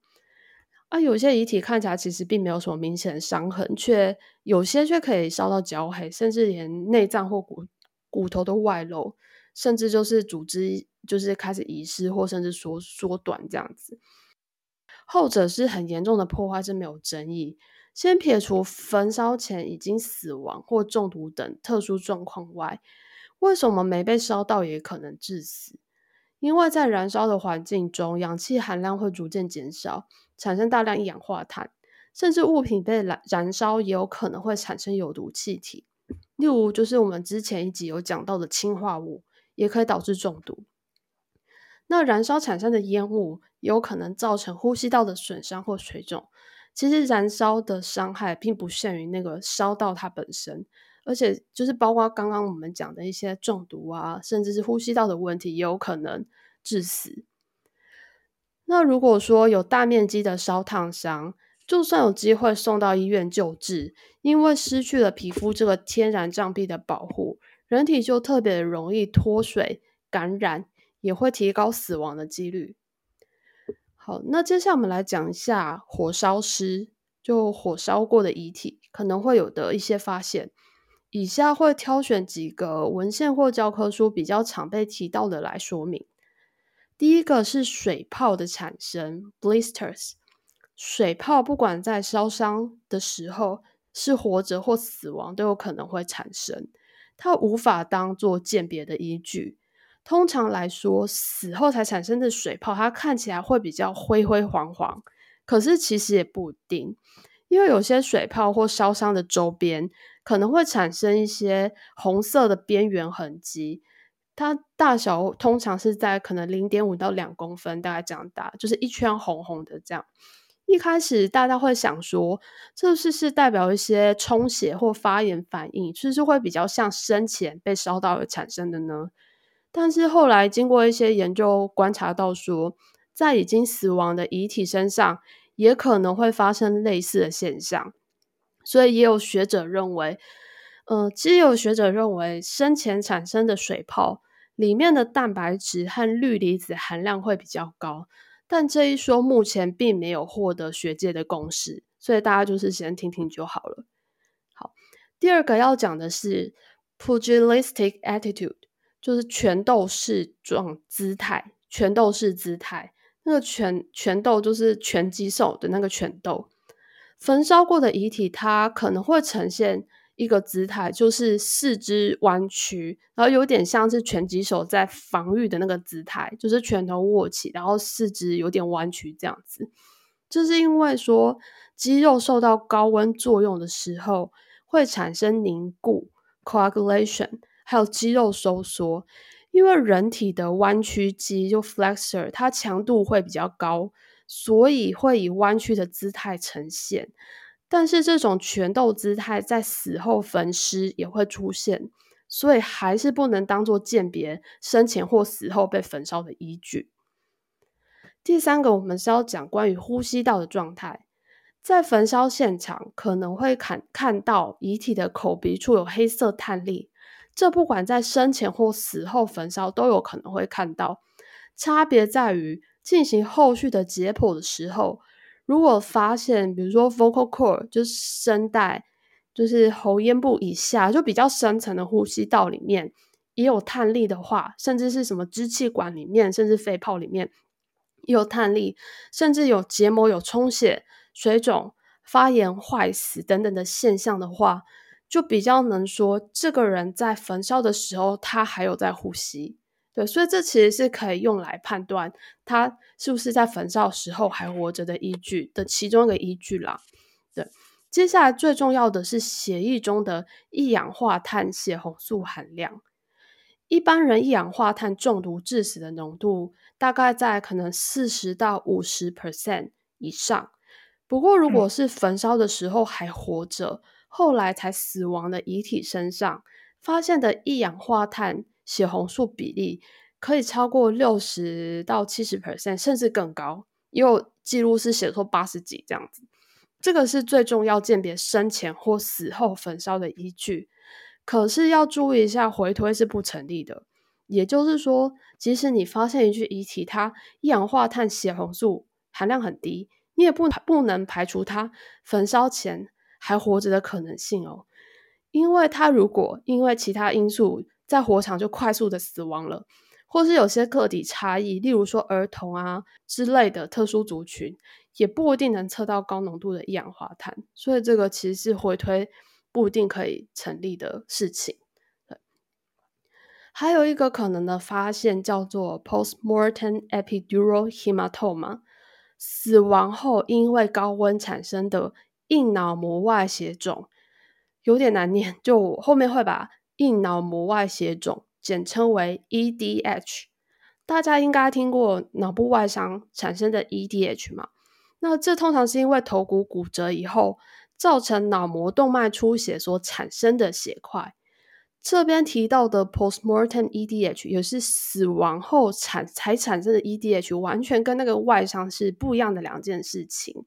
Speaker 1: 啊，有些遗体看起来其实并没有什么明显的伤痕，却有些却可以烧到焦黑，甚至连内脏或骨骨头都外露，甚至就是组织就是开始遗失或甚至缩缩短这样子。后者是很严重的破坏是没有争议。先撇除焚烧前已经死亡或中毒等特殊状况外，为什么没被烧到也可能致死？因为在燃烧的环境中，氧气含量会逐渐减少。产生大量一氧化碳，甚至物品被燃燃烧也有可能会产生有毒气体，例如就是我们之前一集有讲到的氰化物，也可以导致中毒。那燃烧产生的烟雾有可能造成呼吸道的损伤或水肿。其实燃烧的伤害并不限于那个烧到它本身，而且就是包括刚刚我们讲的一些中毒啊，甚至是呼吸道的问题，也有可能致死。那如果说有大面积的烧烫伤，就算有机会送到医院救治，因为失去了皮肤这个天然障壁的保护，人体就特别容易脱水、感染，也会提高死亡的几率。好，那接下来我们来讲一下火烧尸，就火烧过的遗体可能会有的一些发现。以下会挑选几个文献或教科书比较常被提到的来说明。第一个是水泡的产生，blisters。水泡不管在烧伤的时候是活着或死亡，都有可能会产生。它无法当做鉴别的依据。通常来说，死后才产生的水泡，它看起来会比较灰灰黄黄。可是其实也不一定，因为有些水泡或烧伤的周边可能会产生一些红色的边缘痕迹。它大小通常是在可能零点五到两公分，大概这样大，就是一圈红红的这样。一开始大家会想说，这是是代表一些充血或发炎反应，是不是会比较像生前被烧到而产生的呢？但是后来经过一些研究观察到，说在已经死亡的遗体身上，也可能会发生类似的现象。所以也有学者认为，呃，其实有学者认为生前产生的水泡里面的蛋白质和氯离子含量会比较高，但这一说目前并没有获得学界的共识，所以大家就是先听听就好了。好，第二个要讲的是 pugilistic attitude，就是拳斗式状姿态，拳斗式姿态。那个拳拳斗就是拳击手的那个拳斗，焚烧过的遗体，它可能会呈现一个姿态，就是四肢弯曲，然后有点像是拳击手在防御的那个姿态，就是拳头握起，然后四肢有点弯曲这样子。这是因为说肌肉受到高温作用的时候，会产生凝固 （coagulation），还有肌肉收缩。因为人体的弯曲肌就 flexor，它强度会比较高，所以会以弯曲的姿态呈现。但是这种拳斗姿态在死后焚尸也会出现，所以还是不能当做鉴别生前或死后被焚烧的依据。第三个，我们是要讲关于呼吸道的状态，在焚烧现场可能会看看到遗体的口鼻处有黑色碳粒。这不管在生前或死后焚烧都有可能会看到，差别在于进行后续的解剖的时候，如果发现比如说 vocal cord 就是声带，就是喉咽部以下就比较深层的呼吸道里面也有碳粒的话，甚至是什么支气管里面，甚至肺泡里面也有碳粒，甚至有结膜有充血、水肿、发炎、坏死等等的现象的话。就比较能说这个人在焚烧的时候，他还有在呼吸，对，所以这其实是可以用来判断他是不是在焚烧时候还活着的依据的其中一个依据啦。对，接下来最重要的是血液中的一氧化碳血红素含量。一般人一氧化碳中毒致死的浓度大概在可能四十到五十 percent 以上。不过如果是焚烧的时候还活着，后来才死亡的遗体身上发现的一氧化碳血红素比例可以超过六十到七十 percent，甚至更高。也有记录是写错八十几这样子。这个是最重要鉴别生前或死后焚烧的依据。可是要注意一下，回推是不成立的。也就是说，即使你发现一具遗体，它一氧化碳血红素含量很低，你也不不能排除它焚烧前。还活着的可能性哦，因为它如果因为其他因素在火场就快速的死亡了，或是有些个体差异，例如说儿童啊之类的特殊族群，也不一定能测到高浓度的一氧化碳，所以这个其实是回推不一定可以成立的事情。还有一个可能的发现叫做 postmortem epidural hematoma，死亡后因为高温产生的。硬脑膜外血肿有点难念，就后面会把硬脑膜外血肿简称为 EDH。大家应该听过脑部外伤产生的 EDH 嘛？那这通常是因为头骨骨折以后造成脑膜动脉出血所产生的血块。这边提到的 postmortem EDH 也是死亡后产才产生的 EDH，完全跟那个外伤是不一样的两件事情，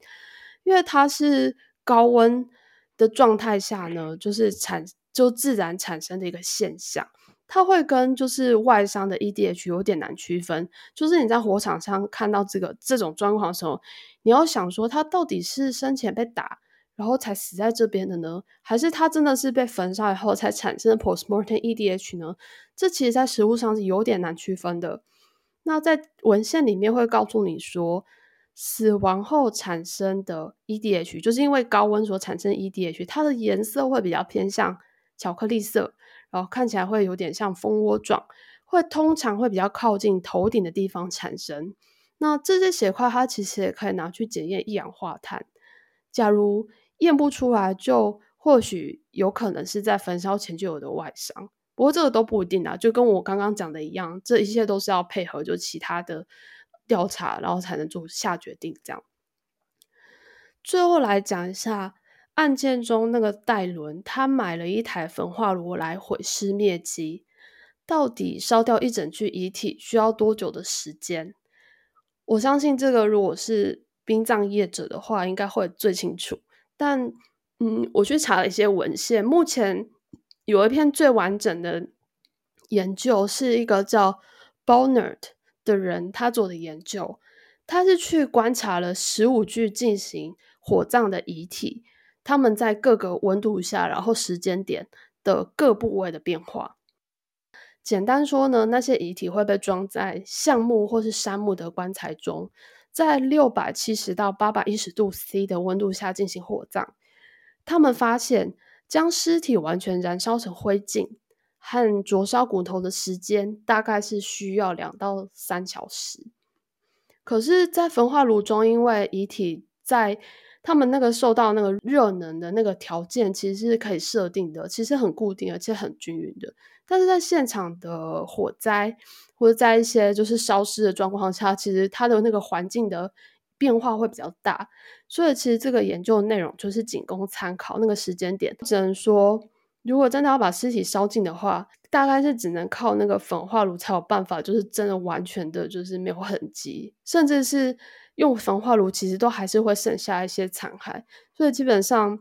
Speaker 1: 因为它是。高温的状态下呢，就是产就自然产生的一个现象，它会跟就是外伤的 EDH 有点难区分。就是你在火场上看到这个这种状况的时候，你要想说他到底是生前被打，然后才死在这边的呢，还是他真的是被焚烧以后才产生的 postmortem EDH 呢？这其实，在实物上是有点难区分的。那在文献里面会告诉你说。死亡后产生的 EDH，就是因为高温所产生 EDH，它的颜色会比较偏向巧克力色，然后看起来会有点像蜂窝状，会通常会比较靠近头顶的地方产生。那这些血块，它其实也可以拿去检验一氧化碳。假如验不出来，就或许有可能是在焚烧前就有的外伤。不过这个都不一定啊，就跟我刚刚讲的一样，这一切都是要配合就其他的。调查，然后才能做下决定。这样，最后来讲一下案件中那个戴伦，他买了一台焚化炉来毁尸灭迹。到底烧掉一整具遗体需要多久的时间？我相信这个如果是殡葬业者的话，应该会最清楚。但嗯，我去查了一些文献，目前有一篇最完整的研究是一个叫 Bonner 的人他做的研究，他是去观察了十五具进行火葬的遗体，他们在各个温度下，然后时间点的各部位的变化。简单说呢，那些遗体会被装在橡木或是杉木的棺材中，在六百七十到八百一十度 C 的温度下进行火葬。他们发现，将尸体完全燃烧成灰烬和灼烧骨头的时间大概是需要两到三小时。可是，在焚化炉中，因为遗体在他们那个受到那个热能的那个条件，其实是可以设定的，其实很固定而且很均匀的。但是在现场的火灾或者在一些就是烧尸的状况下，其实它的那个环境的。变化会比较大，所以其实这个研究内容就是仅供参考。那个时间点只能说，如果真的要把尸体烧尽的话，大概是只能靠那个焚化炉才有办法，就是真的完全的，就是没有痕迹，甚至是用焚化炉，其实都还是会剩下一些残骸。所以基本上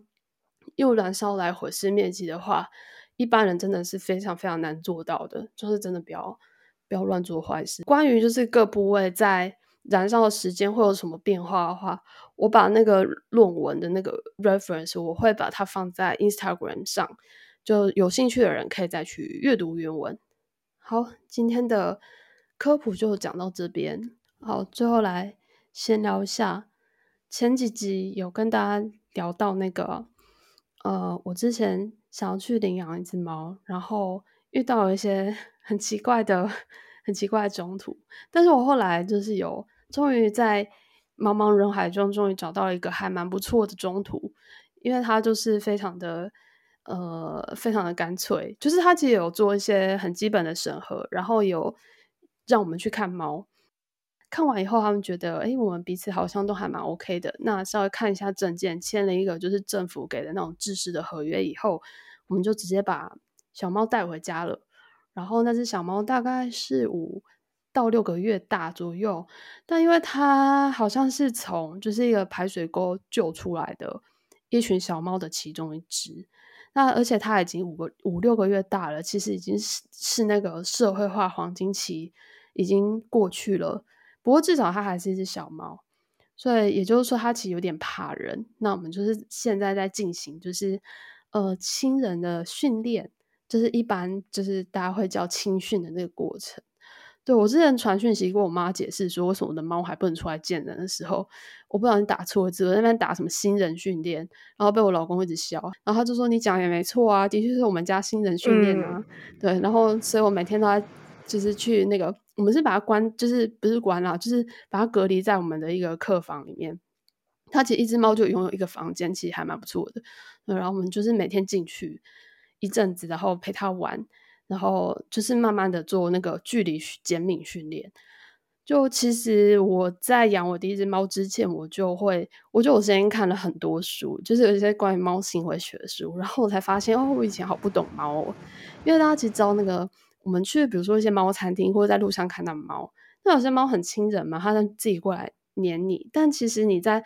Speaker 1: 用燃烧来毁尸灭迹的话，一般人真的是非常非常难做到的，就是真的不要不要乱做坏事。关于就是各部位在。燃烧的时间会有什么变化的话，我把那个论文的那个 reference，我会把它放在 Instagram 上，就有兴趣的人可以再去阅读原文。好，今天的科普就讲到这边。好，最后来先聊一下，前几集有跟大家聊到那个，呃，我之前想要去领养一只猫，然后遇到了一些 *laughs* 很奇怪的、很奇怪的中途，但是我后来就是有。终于在茫茫人海中，终于找到了一个还蛮不错的中途，因为他就是非常的呃，非常的干脆，就是他其实有做一些很基本的审核，然后有让我们去看猫，看完以后他们觉得，哎，我们彼此好像都还蛮 OK 的，那稍微看一下证件，签了一个就是政府给的那种制式的合约以后，我们就直接把小猫带回家了，然后那只小猫大概是五。到六个月大左右，但因为它好像是从就是一个排水沟救出来的一群小猫的其中一只，那而且它已经五个五六个月大了，其实已经是是那个社会化黄金期已经过去了。不过至少它还是一只小猫，所以也就是说它其实有点怕人。那我们就是现在在进行就是呃亲人的训练，就是一般就是大家会叫亲训的那个过程。对我之前传讯息跟我妈解释说，为什么我的猫还不能出来见人的时候，我不小心打错字，我那边打什么新人训练，然后被我老公一直笑，然后他就说你讲也没错啊，的确是我们家新人训练啊，对，然后所以我每天都在就是去那个，我们是把它关，就是不是关了，就是把它隔离在我们的一个客房里面。它其实一只猫就拥有一个房间，其实还蛮不错的。然后我们就是每天进去一阵子，然后陪它玩。然后就是慢慢的做那个距离减敏训练。就其实我在养我第一只猫之前，我就会，我就我之前看了很多书，就是有一些关于猫行为学的书，然后我才发现，哦，我以前好不懂猫哦。因为大家其实知道那个，我们去比如说一些猫餐厅，或者在路上看到猫，那有些猫很亲人嘛，它自己过来黏你，但其实你在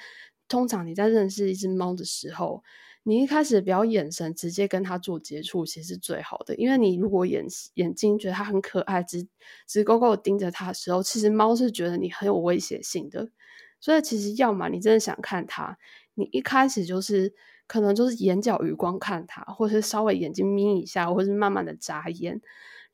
Speaker 1: 通常你在认识一只猫的时候。你一开始不要眼神直接跟它做接触，其实是最好的。因为你如果眼眼睛觉得它很可爱，直直勾勾盯着它的时候，其实猫是觉得你很有威胁性的。所以其实要么你真的想看它，你一开始就是可能就是眼角余光看它，或是稍微眼睛眯一下，或者是慢慢的眨眼。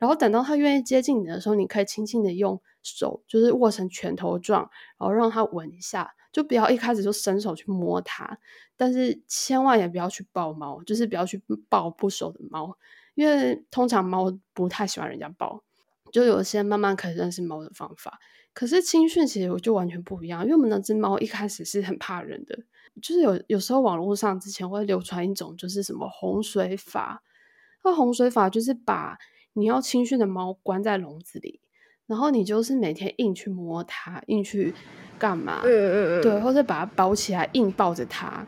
Speaker 1: 然后等到它愿意接近你的时候，你可以轻轻的用手就是握成拳头状，然后让它闻一下。就不要一开始就伸手去摸它，但是千万也不要去抱猫，就是不要去抱不熟的猫，因为通常猫不太喜欢人家抱。就有些慢慢可以认识猫的方法，可是青训其实我就完全不一样，因为我们那只猫一开始是很怕人的，就是有有时候网络上之前会流传一种就是什么洪水法，那洪水法就是把你要青训的猫关在笼子里。然后你就是每天硬去摸它，硬去干嘛？嗯嗯嗯，对，或者把它包起来，硬抱着它。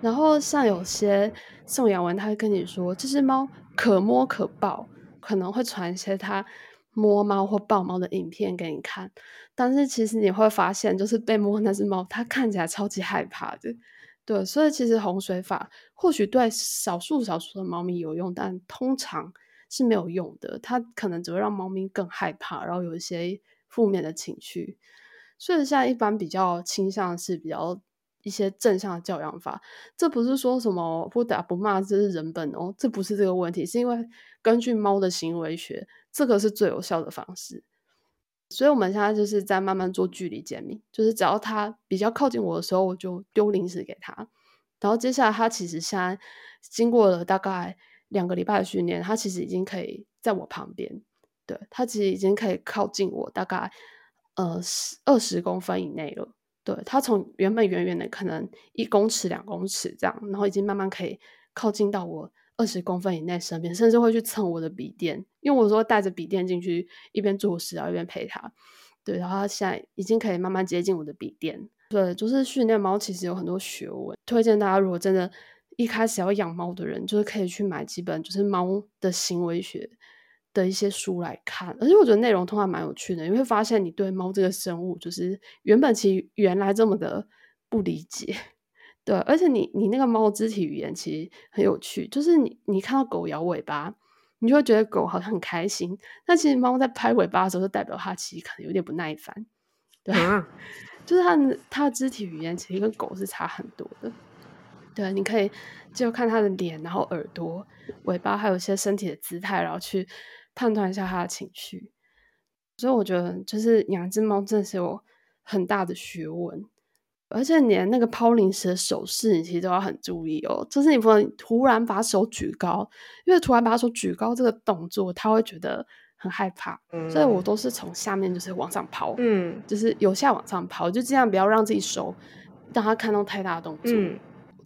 Speaker 1: 然后像有些送养文，他会跟你说，这只猫可摸可抱，可能会传一些他摸猫或抱猫的影片给你看。但是其实你会发现，就是被摸那只猫，它看起来超级害怕的。对，所以其实洪水法或许对少数少数的猫咪有用，但通常是没有用的。它可能只会让猫咪更害怕，然后有一些负面的情绪。所以现在一般比较倾向是比较一些正向的教养法。这不是说什么不打不骂这是人本哦，这不是这个问题，是因为根据猫的行为学，这个是最有效的方式。所以我们现在就是在慢慢做距离减敏，就是只要它比较靠近我的时候，我就丢零食给它。然后接下来它其实现在经过了大概两个礼拜的训练，它其实已经可以在我旁边，对它其实已经可以靠近我大概呃十二十公分以内了。对它从原本远远的可能一公尺两公尺这样，然后已经慢慢可以靠近到我。二十公分以内身边，甚至会去蹭我的笔垫，因为我说带着笔垫进去，一边做事啊，一边陪他。对，然后他现在已经可以慢慢接近我的笔垫。对，就是训练猫其实有很多学问，推荐大家如果真的一开始要养猫的人，就是可以去买几本就是猫的行为学的一些书来看。而且我觉得内容通常蛮有趣的，你会发现你对猫这个生物，就是原本其实原来这么的不理解。对，而且你你那个猫肢体语言其实很有趣，就是你你看到狗摇尾巴，你就会觉得狗好像很开心，但其实猫在拍尾巴的时候，就代表它其实可能有点不耐烦。对，*laughs* 就是它它的肢体语言其实跟狗是差很多的。对，你可以就看它的脸，然后耳朵、尾巴，还有一些身体的姿态，然后去判断一下它的情绪。所以我觉得，就是养只猫真的是有很大的学问。而且连那个抛零食的手势，你其实都要很注意哦。就是你不能突然把手举高，因为突然把手举高这个动作，它会觉得很害怕。所以我都是从下面就是往上抛，嗯，就是由下往上抛，就尽量不要让自己手让它看到太大的动作。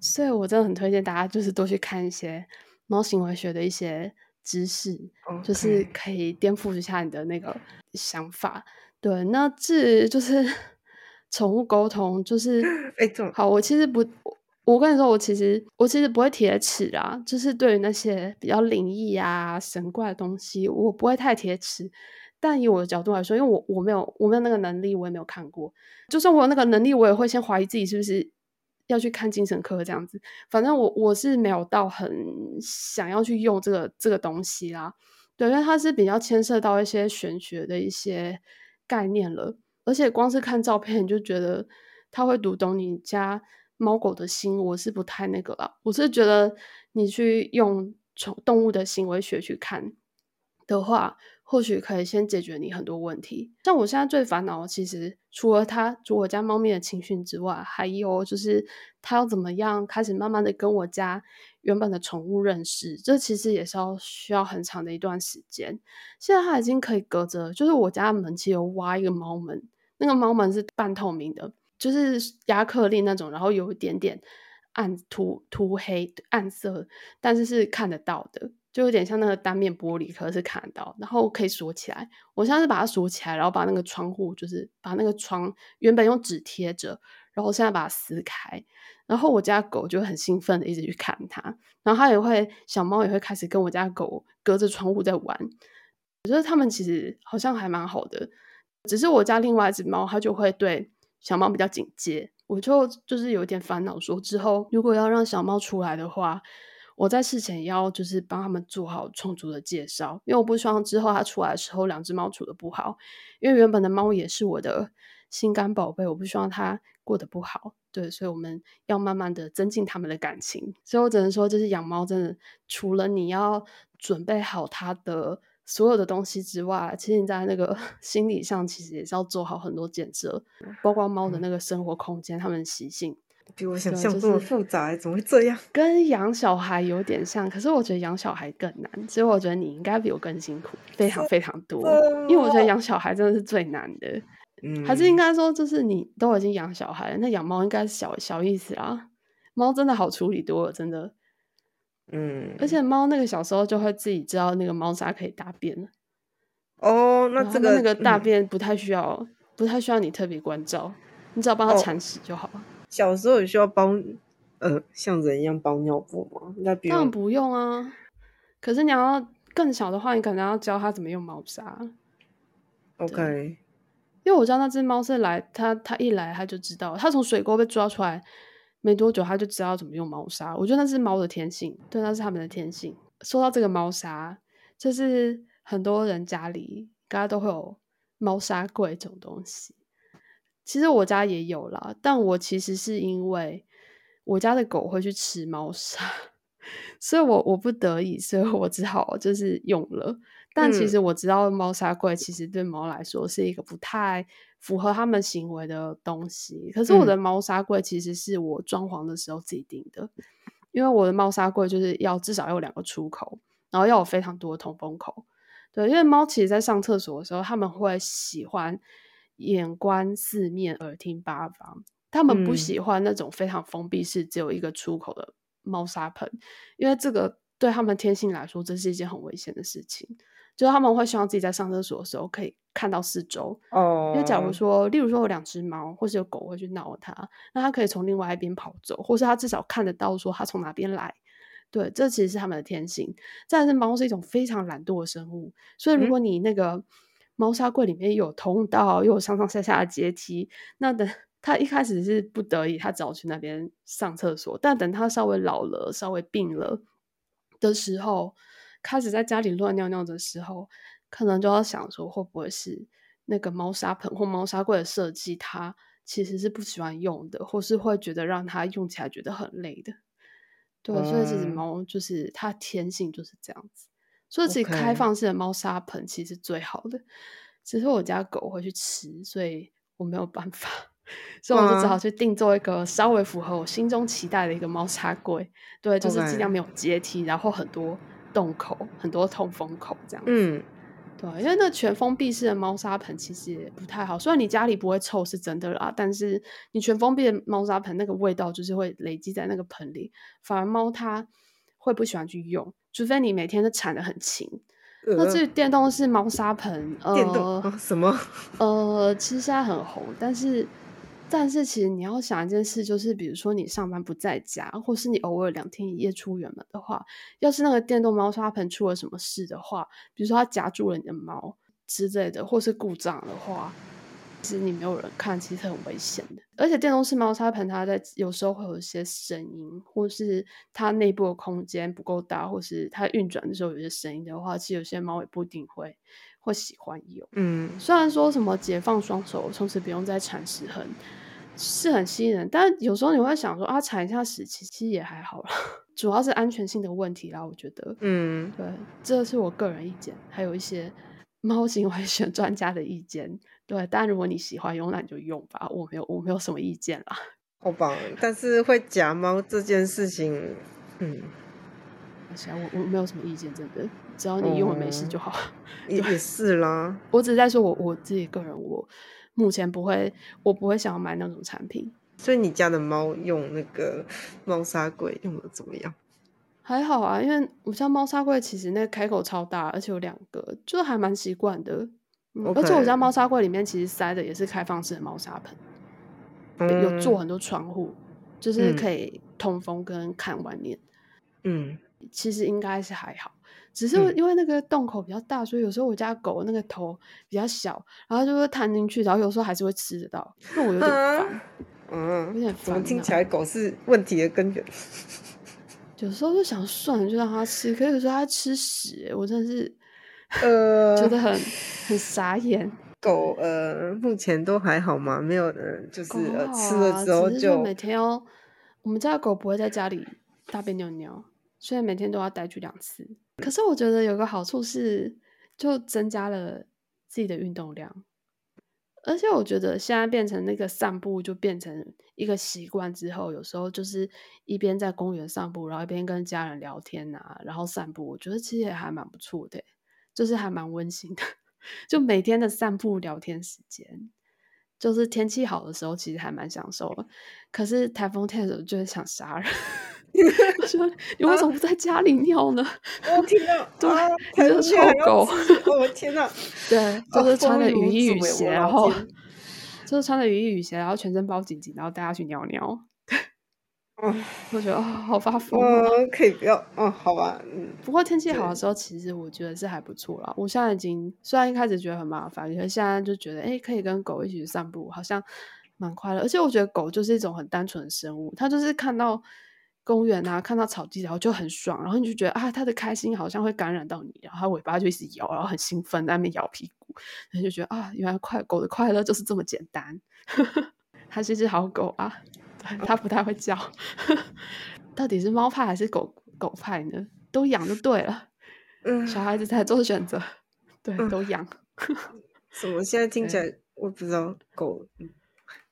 Speaker 1: 所以我真的很推荐大家，就是多去看一些猫行为学的一些知识，就是可以颠覆一下你的那个想法。对，那这就是。*laughs* 宠物沟通就是，
Speaker 2: 哎，
Speaker 1: 好，我其实不，我跟你说，我其实我其实不会铁齿啊，就是对于那些比较灵异啊、神怪的东西，我不会太铁齿。但以我的角度来说，因为我我没有我没有那个能力，我也没有看过。就算我有那个能力，我也会先怀疑自己是不是要去看精神科这样子。反正我我是没有到很想要去用这个这个东西啦。对，因为它是比较牵涉到一些玄学的一些概念了。而且光是看照片，就觉得他会读懂你家猫狗的心，我是不太那个了。我是觉得你去用宠动物的行为学去看的话。或许可以先解决你很多问题。像我现在最烦恼，其实除了他，除我家猫咪的情绪之外，还有就是他要怎么样开始慢慢的跟我家原本的宠物认识。这其实也是要需要很长的一段时间。现在他已经可以隔着，就是我家的门其实有挖一个猫门，那个猫门是半透明的，就是亚克力那种，然后有一点点暗涂涂黑暗色，但是是看得到的。就有点像那个单面玻璃，可是看得到，然后可以锁起来。我现在是把它锁起来，然后把那个窗户，就是把那个窗原本用纸贴着，然后现在把它撕开。然后我家狗就很兴奋的一直去看它，然后它也会小猫也会开始跟我家狗隔着窗户在玩。我觉得它们其实好像还蛮好的，只是我家另外一只猫它就会对小猫比较警戒，我就就是有点烦恼，说之后如果要让小猫出来的话。我在事前也要就是帮他们做好充足的介绍，因为我不希望之后它出来的时候两只猫处的不好，因为原本的猫也是我的心肝宝贝，我不希望它过得不好。对，所以我们要慢慢的增进他们的感情。所以我只能说，就是养猫真的除了你要准备好它的所有的东西之外，其实你在那个 *laughs* 心理上其实也是要做好很多建设，包括猫的那个生活空间，它们习性。
Speaker 2: 比我想象这么复杂，怎么会这样？*laughs*
Speaker 1: 跟养小孩有点像，可是我觉得养小孩更难，所以我觉得你应该比我更辛苦，非常非常多。因为我觉得养小孩真的是最难的，嗯，还是应该说，就是你都已经养小孩了，那养猫应该是小小意思啦。猫真的好处理多了，真的，嗯，而且猫那个小时候就会自己知道那个猫砂可以大便了。
Speaker 2: 哦，那这个
Speaker 1: 那个大便不太需要，不太需要你特别关照，你只要帮它铲屎就好了。
Speaker 2: 小时候也需要包，呃，像人一样包尿布吗？那
Speaker 1: 当然不用啊。可是你要更小的话，你可能要教他怎么用猫砂。
Speaker 2: OK。
Speaker 1: 因为我知道那只猫是来，它它一来它就知道，它从水沟被抓出来，没多久它就知道怎么用猫砂。我觉得那是猫的天性，对，那是它们的天性。说到这个猫砂，就是很多人家里大家都会有猫砂柜这种东西。其实我家也有啦，但我其实是因为我家的狗会去吃猫砂，*laughs* 所以我我不得已，所以我只好就是用了。但其实我知道猫砂柜其实对猫来说是一个不太符合它们行为的东西。可是我的猫砂柜其实是我装潢的时候自己定的，因为我的猫砂柜就是要至少要有两个出口，然后要有非常多的通风口。对，因为猫其实在上厕所的时候，他们会喜欢眼观四面，耳听八方，他们不喜欢那种非常封闭式只有一个出口的猫砂盆，因为这个对他们天性来说，这是一件很危险的事情。就是他们会希望自己在上厕所的时候可以看到四周哦。因为假如说，例如说有两只猫或是有狗会去闹它，那它可以从另外一边跑走，或是它至少看得到说它从哪边来。对，这其实是他们的天性。再是猫是一种非常懒惰的生物，所以如果你那个猫砂柜里面有通道，又有上上下下的阶梯，那等 *laughs* 它一开始是不得已，它只好去那边上厕所。但等它稍微老了、稍微病了的时候，开始在家里乱尿尿的时候，可能就要想说，会不会是那个猫砂盆或猫砂柜的设计，它其实是不喜欢用的，或是会觉得让它用起来觉得很累的。对，所以这只猫就是它天性就是这样子。所以其实开放式的猫砂盆其实最好的，只是我家狗会去吃，所以我没有办法，*laughs* 所以我就只好去定做一个稍微符合我心中期待的一个猫砂柜。对，就是尽量没有阶梯，然后很多。洞口很多通风口这样子，对，因为那全封闭式的猫砂盆其实也不太好。虽然你家里不会臭是真的啦，但是你全封闭的猫砂盆那个味道就是会累积在那个盆里，反而猫它会不喜欢去用，除非你每天都铲的很勤。那至于电动式猫砂盆，
Speaker 2: 呃，什么？
Speaker 1: 呃，其实现在很红，但是。但是其实你要想一件事，就是比如说你上班不在家，或是你偶尔两天一夜出远门的话，要是那个电动猫砂盆出了什么事的话，比如说它夹住了你的猫之类的，或是故障的话，其实你没有人看，其实很危险的。而且电动式猫砂盆它在有时候会有一些声音，或是它内部的空间不够大，或是它运转的时候有些声音的话，其实有些猫也不一定会会喜欢用。嗯，虽然说什么解放双手，从此不用再铲屎痕。是很吸引人，但有时候你会想说啊，铲一下屎其实也还好啦，*laughs* 主要是安全性的问题啦。我觉得，嗯，对，这是我个人意见，还有一些猫行为学专家的意见。对，但如果你喜欢用，那你就用吧，我没有，我没有什么意见啦。
Speaker 2: 好棒，但是会夹猫这件事情，嗯，
Speaker 1: 而且，我我没有什么意见，真的，只要你用了没事就好。*laughs*
Speaker 2: 也是啦，
Speaker 1: 我只是在说我我自己个人我。目前不会，我不会想要买那种产品。
Speaker 2: 所以你家的猫用那个猫砂柜用的怎么样？
Speaker 1: 还好啊，因为我家猫砂柜其实那个开口超大，而且有两个，就还蛮习惯的。而且我家猫砂柜里面其实塞的也是开放式的猫砂盆，有做很多窗户，就是可以通风跟看外面。嗯，其实应该是还好。只是因为那个洞口比较大，所以有时候我家狗那个头比较小，然后就会探进去，然后有时候还是会吃得到，那我有点烦，嗯，有点烦。
Speaker 2: 怎么听起来狗是问题的根源？*laughs*
Speaker 1: 有时候就想算了，就让它吃，可是有时候它吃屎，我真的是 *laughs* 呃觉得很很傻眼。
Speaker 2: 狗呃目前都还好嘛？没有呃就是吃了之后就
Speaker 1: 每天哦，我们家的狗不会在家里大便尿尿，虽然每天都要带去两次。可是我觉得有个好处是，就增加了自己的运动量，而且我觉得现在变成那个散步就变成一个习惯之后，有时候就是一边在公园散步，然后一边跟家人聊天啊，然后散步，我觉得其实也还蛮不错的，就是还蛮温馨的，*laughs* 就每天的散步聊天时间，就是天气好的时候其实还蛮享受的，可是台风天的时候就会想杀人。*laughs* 我说：“你为什么不在家里尿呢？”
Speaker 2: 我 *laughs* 天哪！
Speaker 1: 对，你是臭狗！
Speaker 2: 我天哪！
Speaker 1: 对，就是穿着雨衣雨鞋，然后就是穿着雨衣雨鞋，然后全身包紧紧，然后带他去尿尿。嗯，我觉得哦，好发疯。
Speaker 2: 嗯，可以不要。嗯，好吧。嗯，
Speaker 1: 不过天气好的时候，其实我觉得是还不错啦。我现在已经虽然一开始觉得很麻烦，可是现在就觉得，哎，可以跟狗一起去散步，好像蛮快乐。而且我觉得狗就是一种很单纯的生物，它就是看到公园啊，看到草地，然后就很爽，然后你就觉得啊，它的开心好像会感染到你，然后它尾巴就一直摇，然后很兴奋在那边摇屁股，然后就觉得啊，原来快狗的快乐就是这么简单。*laughs* 它是一只好狗啊，它不太会叫。*laughs* 到底是猫派还是狗狗派呢？都养就对了。
Speaker 2: 嗯，
Speaker 1: 小孩子才做选择，对，都养。
Speaker 2: 什么？现在 *laughs* 听起来我不知道，狗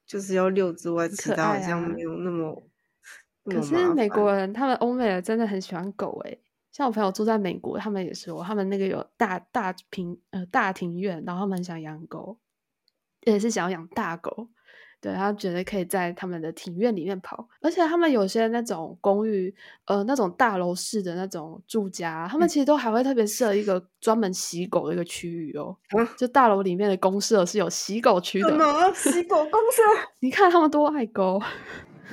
Speaker 2: 就是要遛之外，其他好像没有那么。
Speaker 1: 可是美国人，他们欧美人真的很喜欢狗诶。像我朋友住在美国，他们也说，他们那个有大大平呃大庭院，然后他们想养狗，也是想要养大狗。对他觉得可以在他们的庭院里面跑，而且他们有些那种公寓，呃，那种大楼式的那种住家，他们其实都还会特别设一个专门洗狗的一个区域哦。就大楼里面的公社是有洗狗区的。
Speaker 2: 什么洗狗公社？*laughs*
Speaker 1: 你看他们多爱狗。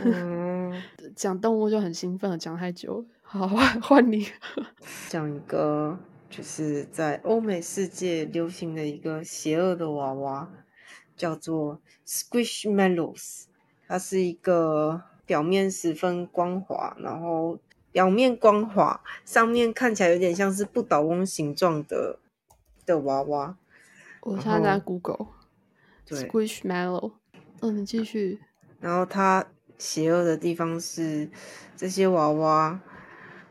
Speaker 1: 嗯，*laughs* 讲动物就很兴奋了，讲太久。好，换你 *laughs*
Speaker 2: 讲一个，就是在欧美世界流行的一个邪恶的娃娃。叫做 Squishmallows，它是一个表面十分光滑，然后表面光滑，上面看起来有点像是不倒翁形状的的娃娃。
Speaker 1: 我现在在 Google，
Speaker 2: 对
Speaker 1: ，Squishmallow，嗯，你继续。
Speaker 2: 然后它邪恶的地方是这些娃娃，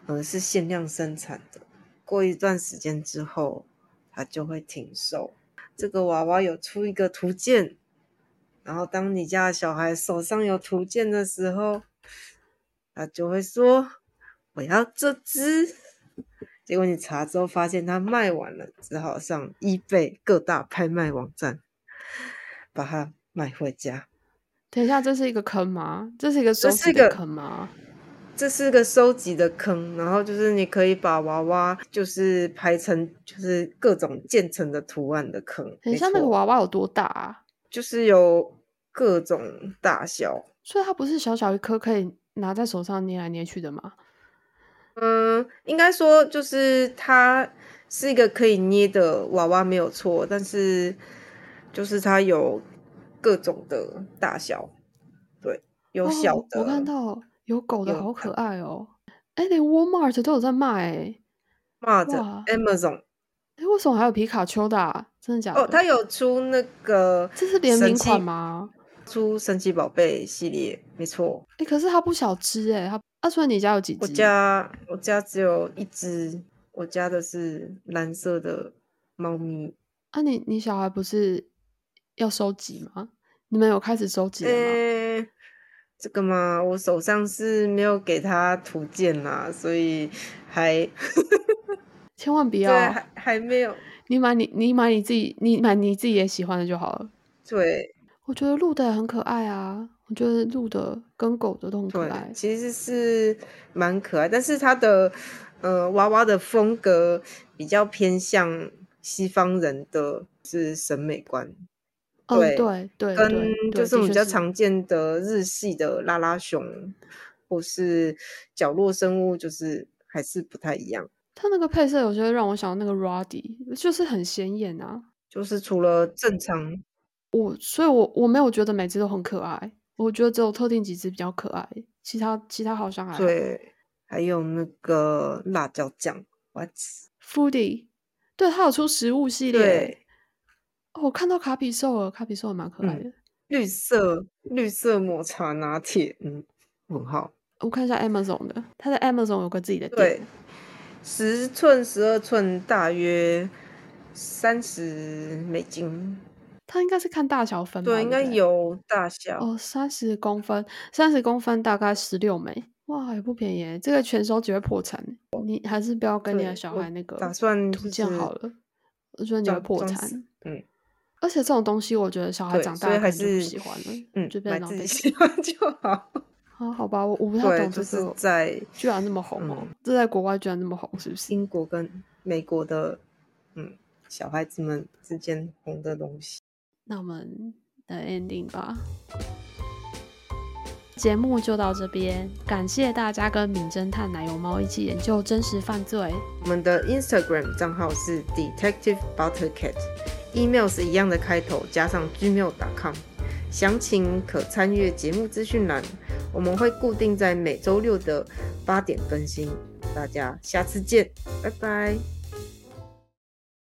Speaker 2: 呃，是限量生产的，过一段时间之后，它就会停售。这个娃娃有出一个图鉴，然后当你家的小孩手上有图鉴的时候，他就会说：“我要这只。”结果你查之后发现它卖完了，只好上 eBay 各大拍卖网站把它买回家。
Speaker 1: 等一下，这是一个坑吗？这是一个收集的坑吗？
Speaker 2: 这是个收集的坑，然后就是你可以把娃娃就是排成就是各种建成的图案的坑。
Speaker 1: 很像那个娃娃有多大啊？
Speaker 2: 就是有各种大小，
Speaker 1: 所以它不是小小一颗可以拿在手上捏来捏去的吗？
Speaker 2: 嗯，应该说就是它是一个可以捏的娃娃没有错，但是就是它有各种的大小，对，有小的，
Speaker 1: 我看到。有狗的好可爱哦！哎，连 Walmart 都有在卖哎
Speaker 2: ，Mart、Amazon，
Speaker 1: 哎，为什么还有皮卡丘的？真的假的？
Speaker 2: 哦，它有出那个，
Speaker 1: 这是联名款吗？
Speaker 2: 出神奇宝贝系列，没错。
Speaker 1: 哎，可是它不小只哎，它。阿川，你家有几只？
Speaker 2: 我家我家只有一只，我家的是蓝色的猫咪。
Speaker 1: 啊，你你小孩不是要收集吗？你们有开始收集了吗？
Speaker 2: 这个嘛，我手上是没有给他图鉴啦，所以还 *laughs*
Speaker 1: 千万不要，
Speaker 2: 还还没有。
Speaker 1: 你买你你买你自己，你买你自己也喜欢的就好了。
Speaker 2: 对，
Speaker 1: 我觉得鹿的很可爱啊，我觉得鹿的跟狗的都很可爱。
Speaker 2: 其实是蛮可爱，但是它的呃娃娃的风格比较偏向西方人的是审美观。
Speaker 1: 对对对，
Speaker 2: 跟就是我们比较常见的日系的拉拉熊，或是角落生物，就是还是不太一样。
Speaker 1: 它那个配色有些让我想到那个 Ruddy，就是很显眼啊。
Speaker 2: 就是除了正常，
Speaker 1: 我所以，我我没有觉得每只都很可爱，我觉得只有特定几只比较可爱，其他其他好像还
Speaker 2: 对。还有那个辣椒酱
Speaker 1: ，What's？Foodie，对，它有出食物系列。哦，我看到卡比兽了，卡比兽蛮可爱的，
Speaker 2: 绿色绿色抹茶拿铁，嗯，很好。
Speaker 1: 我看一下 Amazon 的，它的 Amazon 有个自己的
Speaker 2: 店，十寸、十二寸，大约三十美金。
Speaker 1: 它应该是看大小分，
Speaker 2: 对，应该有大小。
Speaker 1: 哦，三十公分，三十公分大概十六枚，哇，也不便宜。这个全收只会破产，你还是不要跟你的小孩那个
Speaker 2: 打算
Speaker 1: 图鉴好了，我觉得你会破产，嗯。而且这种东西，我觉得小孩长大
Speaker 2: 还是
Speaker 1: 喜欢了，嗯，就变成
Speaker 2: 自己喜欢就好。*laughs*
Speaker 1: 啊，好吧，我我不太懂这
Speaker 2: 个，在
Speaker 1: 居然那么红哦，这在国外居然那么红，是不是？
Speaker 2: 英国跟美国的，嗯，小孩子们之间红的东西。
Speaker 1: 那我们的 ending 吧，节目就到这边，感谢大家跟名侦探奶油猫一起研究真实犯罪。
Speaker 2: 我们的 Instagram 账号是 Detective Buttercat。Email 是一样的开头，加上 gmail.com。详情可参阅节目资讯栏。我们会固定在每周六的八点更新，大家下次见，拜拜。